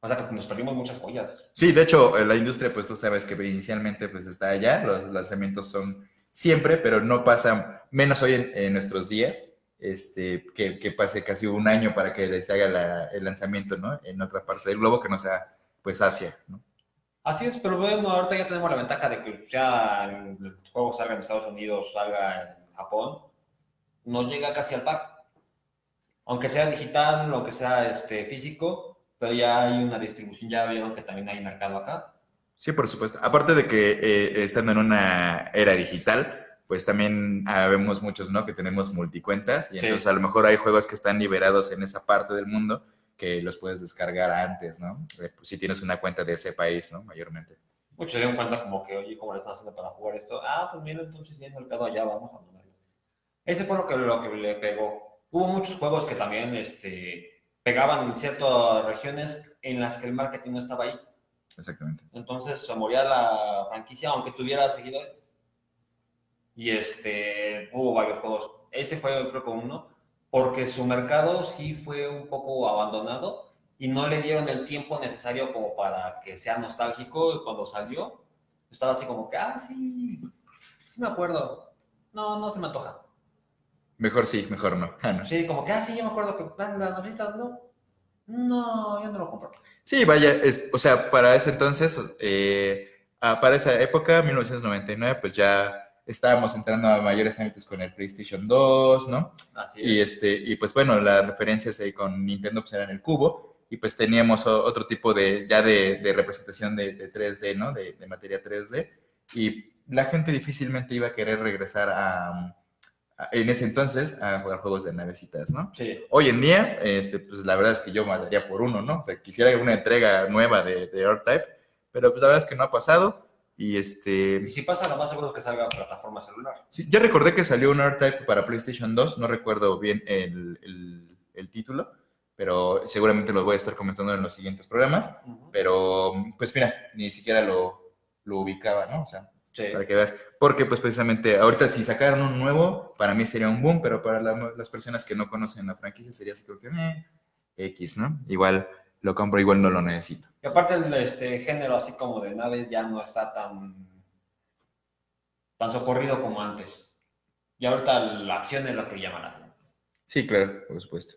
O sea que nos perdimos muchas joyas. Sí, de hecho, eh, la industria, pues tú sabes que inicialmente pues está allá, los lanzamientos son siempre, pero no pasan, menos hoy en, en nuestros días, este, que, que pase casi un año para que se haga la- el lanzamiento, ¿no? En otra parte del globo que no sea, pues, Asia, ¿no? Así es, pero bueno, ahorita ya tenemos la ventaja de que ya el juego salga en Estados Unidos, salga en Japón, no llega casi al par. Aunque sea digital, aunque sea este, físico, pero ya hay una distribución, ya vieron que también hay mercado acá. Sí, por supuesto. Aparte de que eh, estando en una era digital, pues también ah, vemos muchos, ¿no? Que tenemos multicuentas y Sí. entonces a lo mejor hay juegos que están liberados en esa parte del mundo que los puedes descargar antes, ¿no? Eh, pues, si tienes una cuenta de ese país, ¿no? Mayormente. Muchos se dieron cuenta como que, oye, ¿cómo le están haciendo para jugar esto? Ah, pues mira, entonces ya hay mercado allá, vamos a ponerlo. Ese fue lo que, lo que le pegó. Hubo muchos juegos que también este, pegaban en ciertas regiones en las que el marketing no estaba ahí. Exactamente. Entonces se moría la franquicia, aunque tuviera seguidores. Y este, hubo varios juegos. Ese fue, creo que uno, porque su mercado sí fue un poco abandonado y no le dieron el tiempo necesario como para que sea nostálgico. Y cuando salió, estaba así como que, ah, sí, sí me acuerdo. No, no se me antoja. Mejor sí, mejor no. Ah, no. Sí, como que, ah, sí, yo me acuerdo que van las navecitas, no. No, yo no lo compro. Sí, vaya, es, o sea, para ese entonces, eh, ah, para esa época, 1999, pues ya estábamos entrando a mayores ámbitos con el PlayStation 2, ¿no? Así Y, es. este, y pues bueno, las referencias ahí con Nintendo pues eran el cubo y pues teníamos otro tipo de, ya de, de representación de, de 3D, ¿no? De, de materia 3D y la gente difícilmente iba a querer regresar a, a- en ese entonces a jugar juegos de navecitas, ¿no? Sí. Hoy en día, este, pues la verdad es que yo me daría por uno, ¿no? O sea, quisiera una entrega nueva de, de R-Type, pero pues la verdad es que no ha pasado y este... Y si pasa, lo más seguro es que salga a plataforma celular. Sí, ya recordé que salió un R-Type para PlayStation 2, no recuerdo bien el, el- el título, pero seguramente lo voy a estar comentando en los siguientes programas. Pero, pues mira, ni siquiera lo, lo ubicaba, ¿no? O sea, Sí. para que veas. Porque, pues precisamente, ahorita si sacaran un nuevo, para mí sería un boom, pero para la- las personas que no conocen la franquicia sería así que, eh, X, ¿no? Igual lo compro, igual no lo necesito. Y aparte el este género así como de naves ya no está tan tan socorrido como antes. Y ahorita la acción es lo que llama la atención. Sí, claro, por supuesto.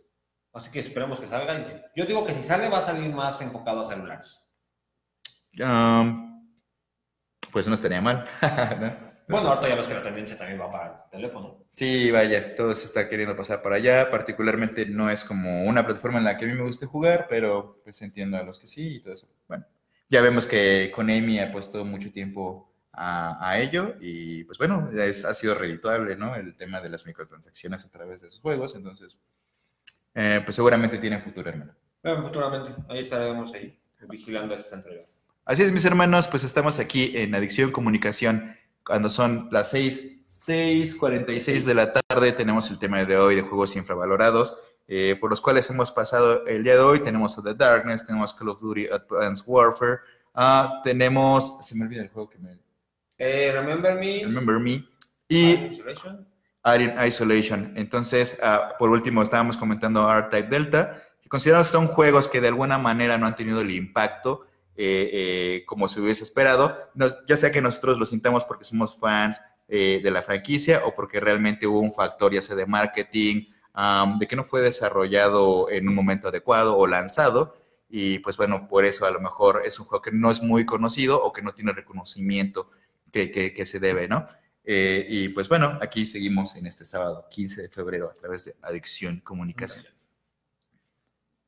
Así que esperemos que salga. Y yo digo que si sale va a salir más enfocado a celulares. Um, pues no estaría mal. ¿no? Bueno, ahorita ya ves que la tendencia también va para el teléfono. Sí, vaya, todo se está queriendo pasar para allá. Particularmente no es como una plataforma en la que a mí me guste jugar, pero pues entiendo a los que sí y todo eso. Bueno, ya vemos que Konami ha puesto mucho tiempo a, a ello y pues bueno, es, ha sido redituable, ¿no? El tema de las microtransacciones a través de esos juegos, entonces, eh, pues seguramente tiene futuro, hermano. Bueno, futuramente, ahí estaremos ahí, vigilando estas entregas. Así es, mis hermanos, pues estamos aquí en Adicción Comunicación, cuando son las 6, 6.46 de la tarde, tenemos el tema de hoy de juegos infravalorados, eh, por los cuales hemos pasado el día de hoy, tenemos The Darkness, tenemos Call of Duty Advanced Warfare, ah, tenemos, se me olvida el juego que me Eh, Remember Me. Remember Me. Y Isolation. Alien Isolation. Entonces, ah, por último, estábamos comentando R-Type Delta, que consideramos que son juegos que de alguna manera no han tenido el impacto eh, eh, como se hubiese esperado, ya sea que nosotros lo sintamos porque somos fans eh, de la franquicia o porque realmente hubo un factor ya sea de marketing, am, de que no fue desarrollado en un momento adecuado o lanzado. Y pues bueno, por eso a lo mejor es un juego que no es muy conocido o que no tiene reconocimiento que, que- se debe, ¿no? Y pues bueno, aquí seguimos en este sábado, 15 de febrero, a través de Adicción Comunicación.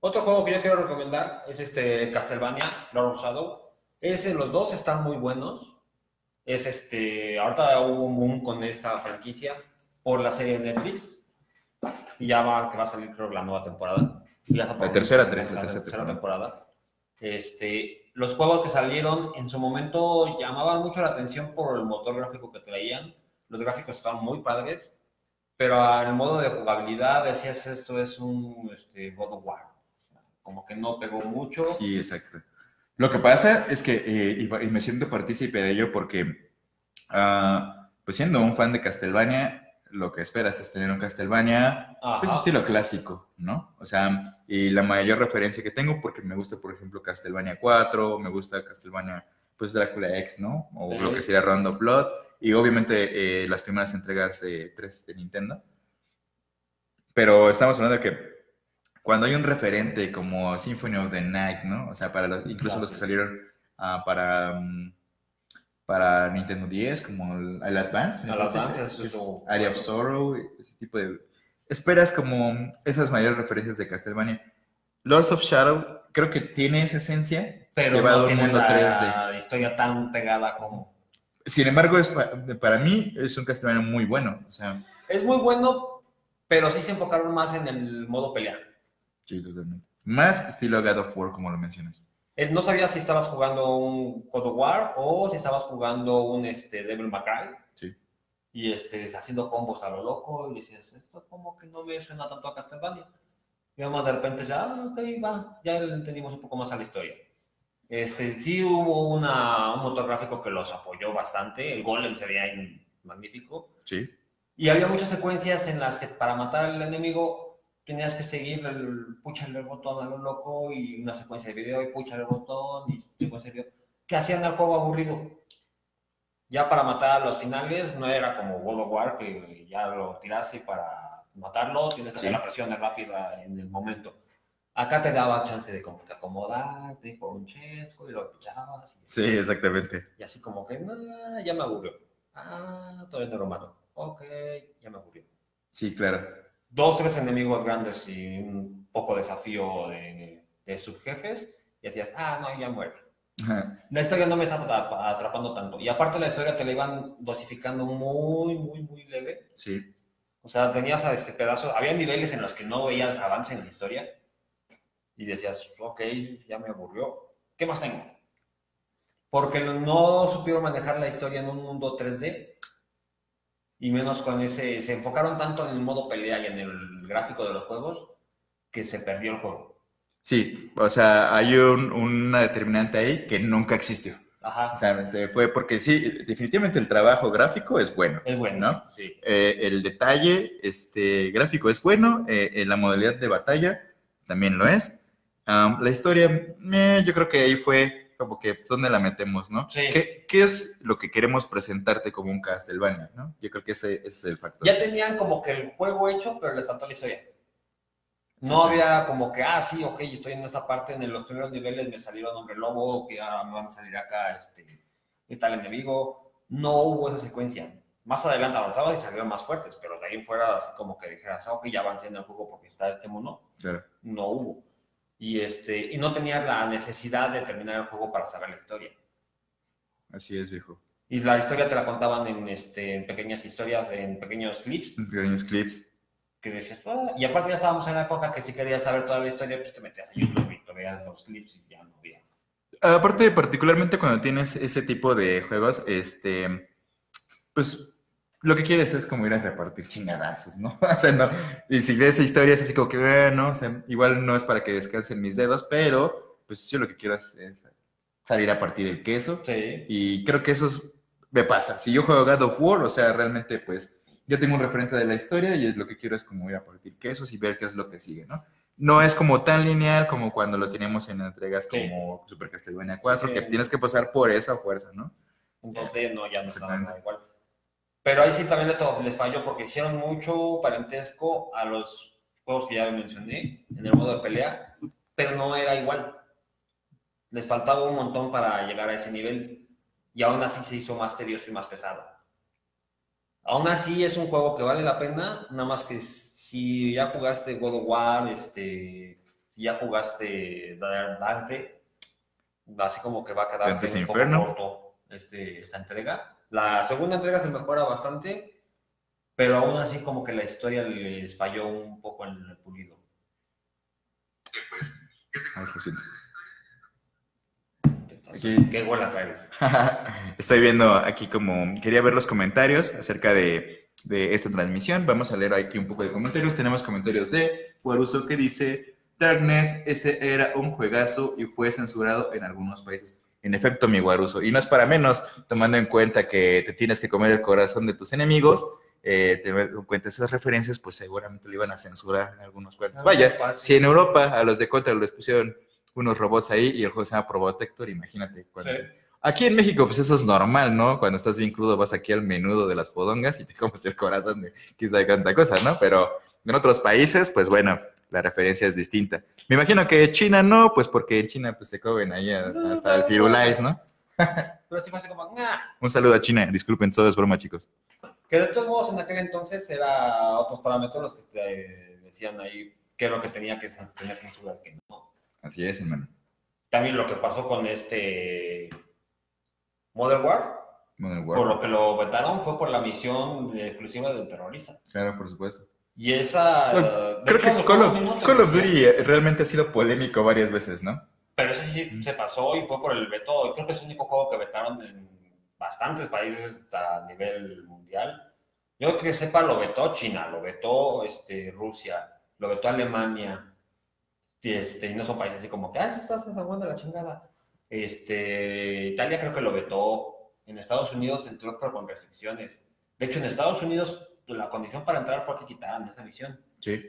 Otro juego que yo quiero recomendar es este Castlevania, Lord of Shadow. Ese, los dos están muy buenos. Es este, ahorita hubo un boom con esta franquicia por la serie de Netflix. Y ya va, que va a salir creo la nueva temporada. Por- tercera, la, la tercera, tercera temporada. Este, los juegos que salieron en su momento llamaban mucho la atención por el motor gráfico que traían. Los gráficos estaban muy padres. Pero al modo de jugabilidad decías esto es un este, God of War. Como que no pegó mucho. Sí, exacto. Lo que pasa es que, eh, y, y me siento partícipe de ello porque, ah, pues siendo un fan de Castlevania, lo que esperas es tener un Castlevania, pues estilo clásico, ¿no? O sea, y la mayor referencia que tengo, porque me gusta, por ejemplo, Castlevania 4, me gusta Castlevania, pues Drácula X, ¿no? O lo que sería Round of Blood, y obviamente eh, las primeras entregas de 3 de Nintendo. Pero estamos hablando de que cuando hay un referente como Symphony of the Night, ¿no? O sea, para los- incluso los que salieron ah, para, mm, para Nintendo 10, como el, el Advance, El Advance, es estuvo Area of. Sorrow, ese tipo de... Esperas como esas mayores referencias de Castlevania. Lords of Shadow creo que tiene esa esencia, pero llevado no tiene mundo la 3D. historia tan pegada como... Sin embargo, es, pa- para mí es un Castlevania muy bueno. O sea, Es muy bueno, pero sí se enfocaron más en el modo pelea. Sí, totalmente. Más estilo God of War, como lo mencionas. No sabías si estabas jugando un God of War o si estabas jugando un este, Devil May Cry. Sí. Y este, haciendo combos a lo loco y decías, esto como que no me suena tanto a Castlevania. Y además de repente, ah, ok, va, ya entendimos un poco más a la historia. Este, sí hubo una, un motor gráfico que los apoyó bastante, el golem se veía magnífico. Sí. Y había muchas secuencias en las que para matar al enemigo tenías que seguir el puchale el botón a lo loco y una secuencia de video y puchale el botón y secuencia de video que hacían al juego aburrido. Ya para matar a los finales no era como God of War que ya lo tiraste y para matarlo tienes que Sí. hacer la presión rápida en el momento. Acá te daba chance de como que acomodarte por un chesco y lo pichabas. y- Sí, exactamente. y así como que, "Ah, ya me aburrió. Ah, todavía no lo mato. Ok, ya me aburrió. Sí, claro. Dos, tres enemigos grandes y un poco desafío de, de subjefes. Y decías, ah, no, ya muere. Ajá. La historia no me está atrapa- atrapando tanto. Y aparte la historia te la iban dosificando muy, muy, muy leve. Sí. O sea, tenías a este pedazo, había niveles en los que no veías avance en la historia. Y decías, ok, ya me aburrió. ¿Qué más tengo? Porque no supieron manejar la historia en un mundo 3D. Y menos con ese, se enfocaron tanto en el modo pelea y en el gráfico de los juegos que se perdió el juego. Sí, o sea, hay un- una determinante ahí que nunca existió. Ajá. O sea, se fue porque sí, definitivamente el trabajo gráfico es bueno. es bueno, ¿no? Sí. Eh, el detalle este, gráfico es bueno, eh, eh, la modalidad de batalla también lo es. Am, la historia, eh, yo creo que ahí fue como que, ¿dónde la metemos, no? Sí. ¿Qué, qué es lo que queremos presentarte como un Castlevania, no? Yo creo que ese, ese es el factor. Ya tenían como que el juego hecho, pero les faltó la historia. No Sí. había como que, ah, sí, ok, estoy en esta parte, en los primeros niveles me salieron hombre lobo, que ahora me van a salir acá, este, y tal enemigo. No hubo esa secuencia. Más adelante avanzabas y salieron más fuertes, pero de ahí en fuera así como que dijeras, ah, ok, ya avancé en el juego porque está este mono. Claro. No hubo. Y, este, y no tenías la necesidad de terminar el juego para saber la historia. Así es, viejo. Y la historia te la contaban en, este, en pequeñas historias, en pequeños clips. Pequeños clips. Que decías, "Ah", y aparte ya estábamos en la época que si querías saber toda la historia, pues te metías a YouTube y te veías los clips y ya no había. Aparte, particularmente cuando tienes ese tipo de juegos, este, pues lo que quieres es como ir a repartir chingadazos, ¿no? O sea, no. Y si ves historias así como que, bueno, o sea, igual no es para que descansen mis dedos, pero pues yo lo que quiero es, es salir a partir el queso. Sí. Y creo que eso es- me pasa. Si yo juego God of War, o sea, realmente pues yo tengo un referente de la historia y es lo que quiero es como ir a partir quesos y ver qué es lo que sigue, ¿no? No es como tan lineal como cuando lo teníamos en entregas Sí. como Super Castlevania 4, Sí. que tienes que pasar por esa fuerza, ¿no? En 2D no, ya no nada igual. Pero ahí sí también les falló porque hicieron mucho parentesco a los juegos que ya mencioné en el modo de pelea, pero no era igual. Les faltaba un montón para llegar a ese nivel y aún así se hizo más tedioso y más pesado. Aún así es un juego que vale la pena, nada más que si ya jugaste God of War, este, si ya jugaste Dante, así como que va a quedar un poco corto este, esta entrega. La segunda entrega se mejora bastante, pero aún así como que la historia les falló un poco en el pulido. Ay, Aquí- Qué huele a traer. Estoy viendo aquí como, quería ver los comentarios acerca de, de esta transmisión. Vamos a leer aquí un poco de comentarios. Tenemos comentarios de Guaruso que dice, Darkness, ese era un juegazo y fue censurado en algunos países. En efecto, mi Guaruso. Y no es para menos, tomando en cuenta que te tienes que comer el corazón de tus enemigos. Eh, en cuenta esas referencias, pues seguramente lo iban a censurar en algunos cuartos. Vaya, si en Europa a los de Contra les pusieron unos robots ahí y el juego se llama Probotector, imagínate. cuando- Sí. Aquí en México, pues eso es normal, ¿no? Cuando estás bien crudo vas aquí al menudo de las podongas y te comes el corazón de quizá cuánta cosa, ¿no? Pero en otros países, pues bueno, la referencia es distinta. Me imagino que China no, pues porque en China pues se comen ahí hasta el firulais, ¿no? Pero sí fue así como, "Nah". Un saludo a China, disculpen, todo es broma, chicos. Que de todos modos en aquel entonces era otros parámetros los que te decían ahí qué es lo que tenía que tener censura, que no. Así es, hermano. También lo que pasó con este Modern War, Modern por Warfare. lo que lo vetaron fue por la misión exclusiva del terrorista. Claro, por supuesto. Y esa... Creo hecho, que Call of, Call Duty eh, realmente ha sido polémico varias veces, ¿no? Pero ese sí se pasó y fue por el veto. Creo que es el único juego que vetaron en bastantes países a nivel mundial. Yo que sepa, lo vetó China, lo vetó este, Rusia, lo vetó Alemania. Y, este, y no son países así como que, ah, sí estás de la chingada. Este, Italia creo que lo vetó. En Estados Unidos entró pero con restricciones. De hecho, en Estados Unidos la condición para entrar fue que quitaran esa misión. Sí.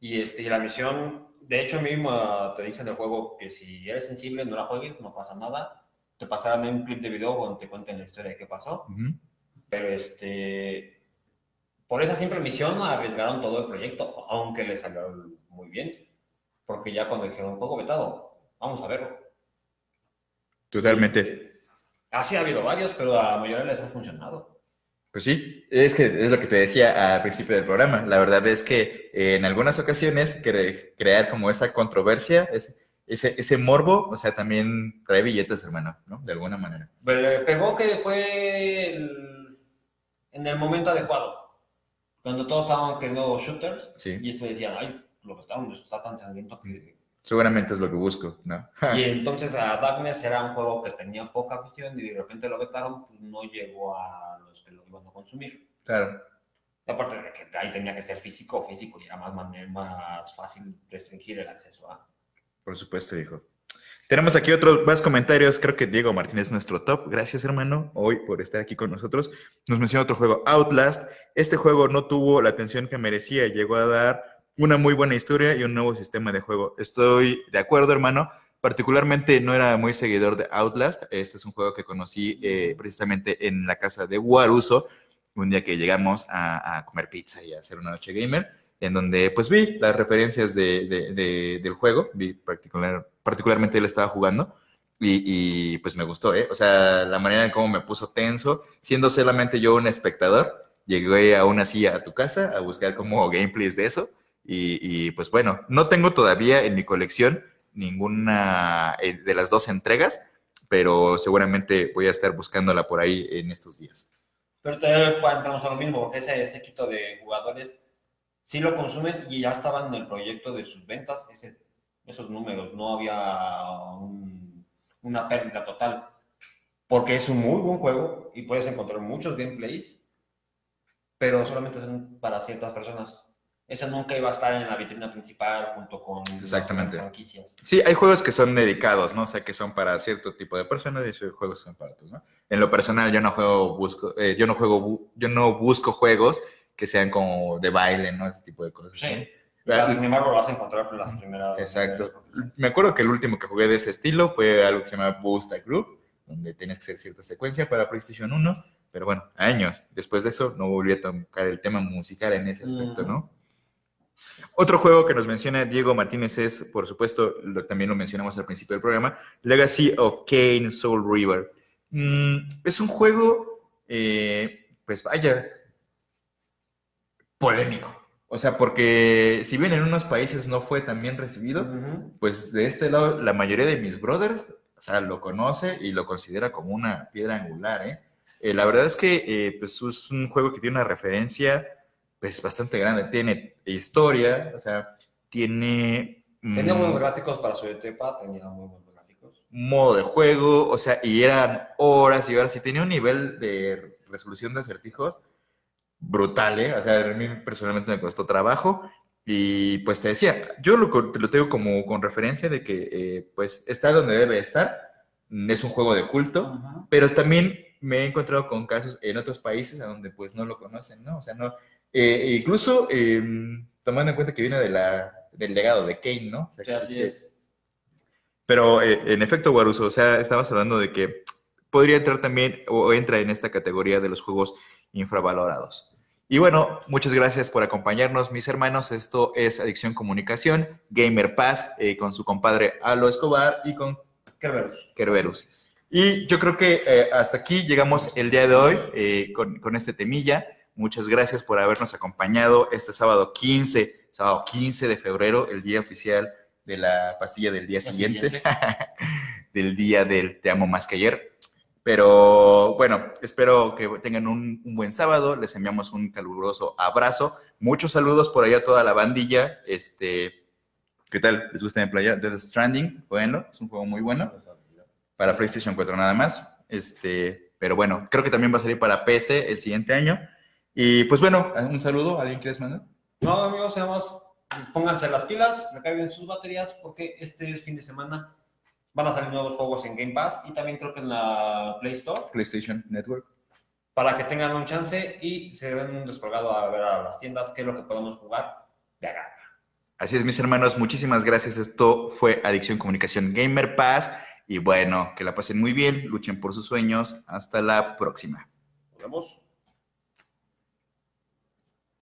Y, este, y la misión, de hecho, mismo te dicen en el juego que si eres sensible, no la juegues, no pasa nada. Te pasarán un clip de video donde te cuenten la historia de qué pasó. Pero este, por esa simple misión arriesgaron todo el proyecto, aunque le salió muy bien. Porque ya cuando dijeron juego vetado, vamos a verlo. Totalmente. Este, Así ha habido varios, pero a la mayoría les ha funcionado. Pues sí, es que es lo que te decía al principio del programa. La verdad es que eh, en algunas ocasiones cre- crear como esa controversia, ese, ese, ese morbo, o sea, también trae billetes, hermano, ¿no? De alguna manera. Pero le pegó que fue el- en el momento adecuado. Cuando todos estaban queriendo shooters, Sí. y este decía, ay, lo que está, está tan sangriento que... Seguramente es lo que busco, ¿no? Y entonces a Darkness era un juego que tenía poca afición y de repente lo vetaron, pues no llegó a los que lo iban a consumir. Claro. Y aparte de que ahí tenía que ser físico físico y era más, más fácil restringir el acceso a... Por supuesto, hijo. Tenemos aquí otros más comentarios. Creo que Diego Martínez es nuestro top. Gracias, hermano, hoy por estar aquí con nosotros. Nos menciona otro juego, Outlast. Este juego no tuvo la atención que merecía. Llegó a dar una muy buena historia y un nuevo sistema de juego. Estoy de acuerdo, hermano. Particularmente no era muy seguidor de Outlast. Este es un juego que conocí eh, precisamente en la casa de Waruso, un día que llegamos a, comer pizza y a hacer una noche gamer en donde pues vi las referencias de, de- de- del juego, vi particular, particularmente él estaba jugando y, pues me gustó, ¿eh? O sea, la manera en cómo me puso tenso, siendo solamente yo un espectador, llegué aún así a tu casa a buscar como gameplays de eso y, pues bueno, no tengo todavía en mi colección ninguna eh, de las dos entregas, pero seguramente voy a estar buscándola por ahí en estos días. Pero todavía entramos a lo mismo, porque ese séquito de jugadores sí lo consumen y ya estaban en el proyecto de sus ventas, ese, esos números, no había un- una pérdida total, porque es un muy buen juego y puedes encontrar muchos gameplays, pero solamente son para ciertas personas. Ese nunca iba a estar en la vitrina principal junto con las franquicias. Sí, hay juegos que son dedicados, ¿no? O sea, que son para cierto tipo de personas y hay juegos que son para otros, ¿no? En lo personal, yo no juego, busco, eh, yo no juego, yo no busco juegos que sean como de baile, ¿no? Ese tipo de cosas. Sí. ¿no? Ya, sin embargo, lo vas a encontrar en las primeras. Exacto. Me acuerdo que el último que jugué de ese estilo fue algo que se llama Boost a Group, donde tenías que hacer cierta secuencia para PlayStation 1, pero bueno, años. Después de eso no volví a tocar el tema musical en ese aspecto, ¿no? Otro juego que nos menciona Diego Martínez es, por supuesto, lo, también lo mencionamos al principio del programa, Legacy of Kane Soul River. Mm, es un juego, eh, pues vaya, polémico. O sea, porque si bien en unos países no fue tan bien recibido, pues de este lado la mayoría de mis brothers, o sea, lo conoce y lo considera como una piedra angular, ¿eh? Eh, la verdad es que eh, pues es un juego que tiene una referencia pues bastante grande, tiene historia, o sea, tiene Tenía mm, buenos gráficos para su etapa, tenía muy buenos gráficos. modo de juego, o sea, y eran horas y horas, y tenía un nivel de resolución de acertijos brutal, ¿eh? O sea, a mí personalmente me costó trabajo. Y pues te decía, yo lo, te lo tengo como con referencia de que eh, pues está donde debe estar, es un juego de culto, pero también me he encontrado con casos en otros países a donde pues no lo conocen, ¿no? O sea, no, eh, incluso eh, tomando en cuenta que viene de la, del legado de Kane, ¿no? O sea, Sí, que así sí- es. pero eh, en efecto, Guaruso, o sea, estabas hablando de que podría entrar también o entra en esta categoría de los juegos infravalorados. Y bueno, muchas gracias por acompañarnos, mis hermanos. Esto es Adicción Comunicación, Gamer Pass, eh, con su compadre Alo Escobar y con Kerberos. Kerberus. Y yo creo que eh, hasta aquí llegamos el día de hoy eh, con, con este temilla. Muchas gracias por habernos acompañado este sábado 15, sábado 15 de febrero, el día oficial de la pastilla del día siguiente, siguiente. del día del Te amo más que ayer. Pero bueno, espero que tengan un, un buen sábado. Les enviamos un caluroso abrazo. Muchos saludos por allá a toda la bandilla. Este, ¿Qué tal? ¿Les gusta en playa? Death Stranding, bueno, es un juego muy bueno para PlayStation 4 nada más. Este, pero bueno, creo que también va a salir para PC el siguiente año. Y pues bueno, un saludo. ¿Alguien quieres mandar? No, amigos, nada más pónganse las pilas, recarguen sus baterías, porque este fin de semana van a salir nuevos juegos en Game Pass y también creo que en la Play Store, PlayStation Network. para que tengan un chance y se den un descolgado a ver a las tiendas qué es lo que podemos jugar de acá. Así es, mis hermanos, muchísimas gracias. Esto fue Adicción Comunicación Gamer Pass. Y bueno, que la pasen muy bien, luchen por sus sueños. Hasta la próxima. Nos vemos.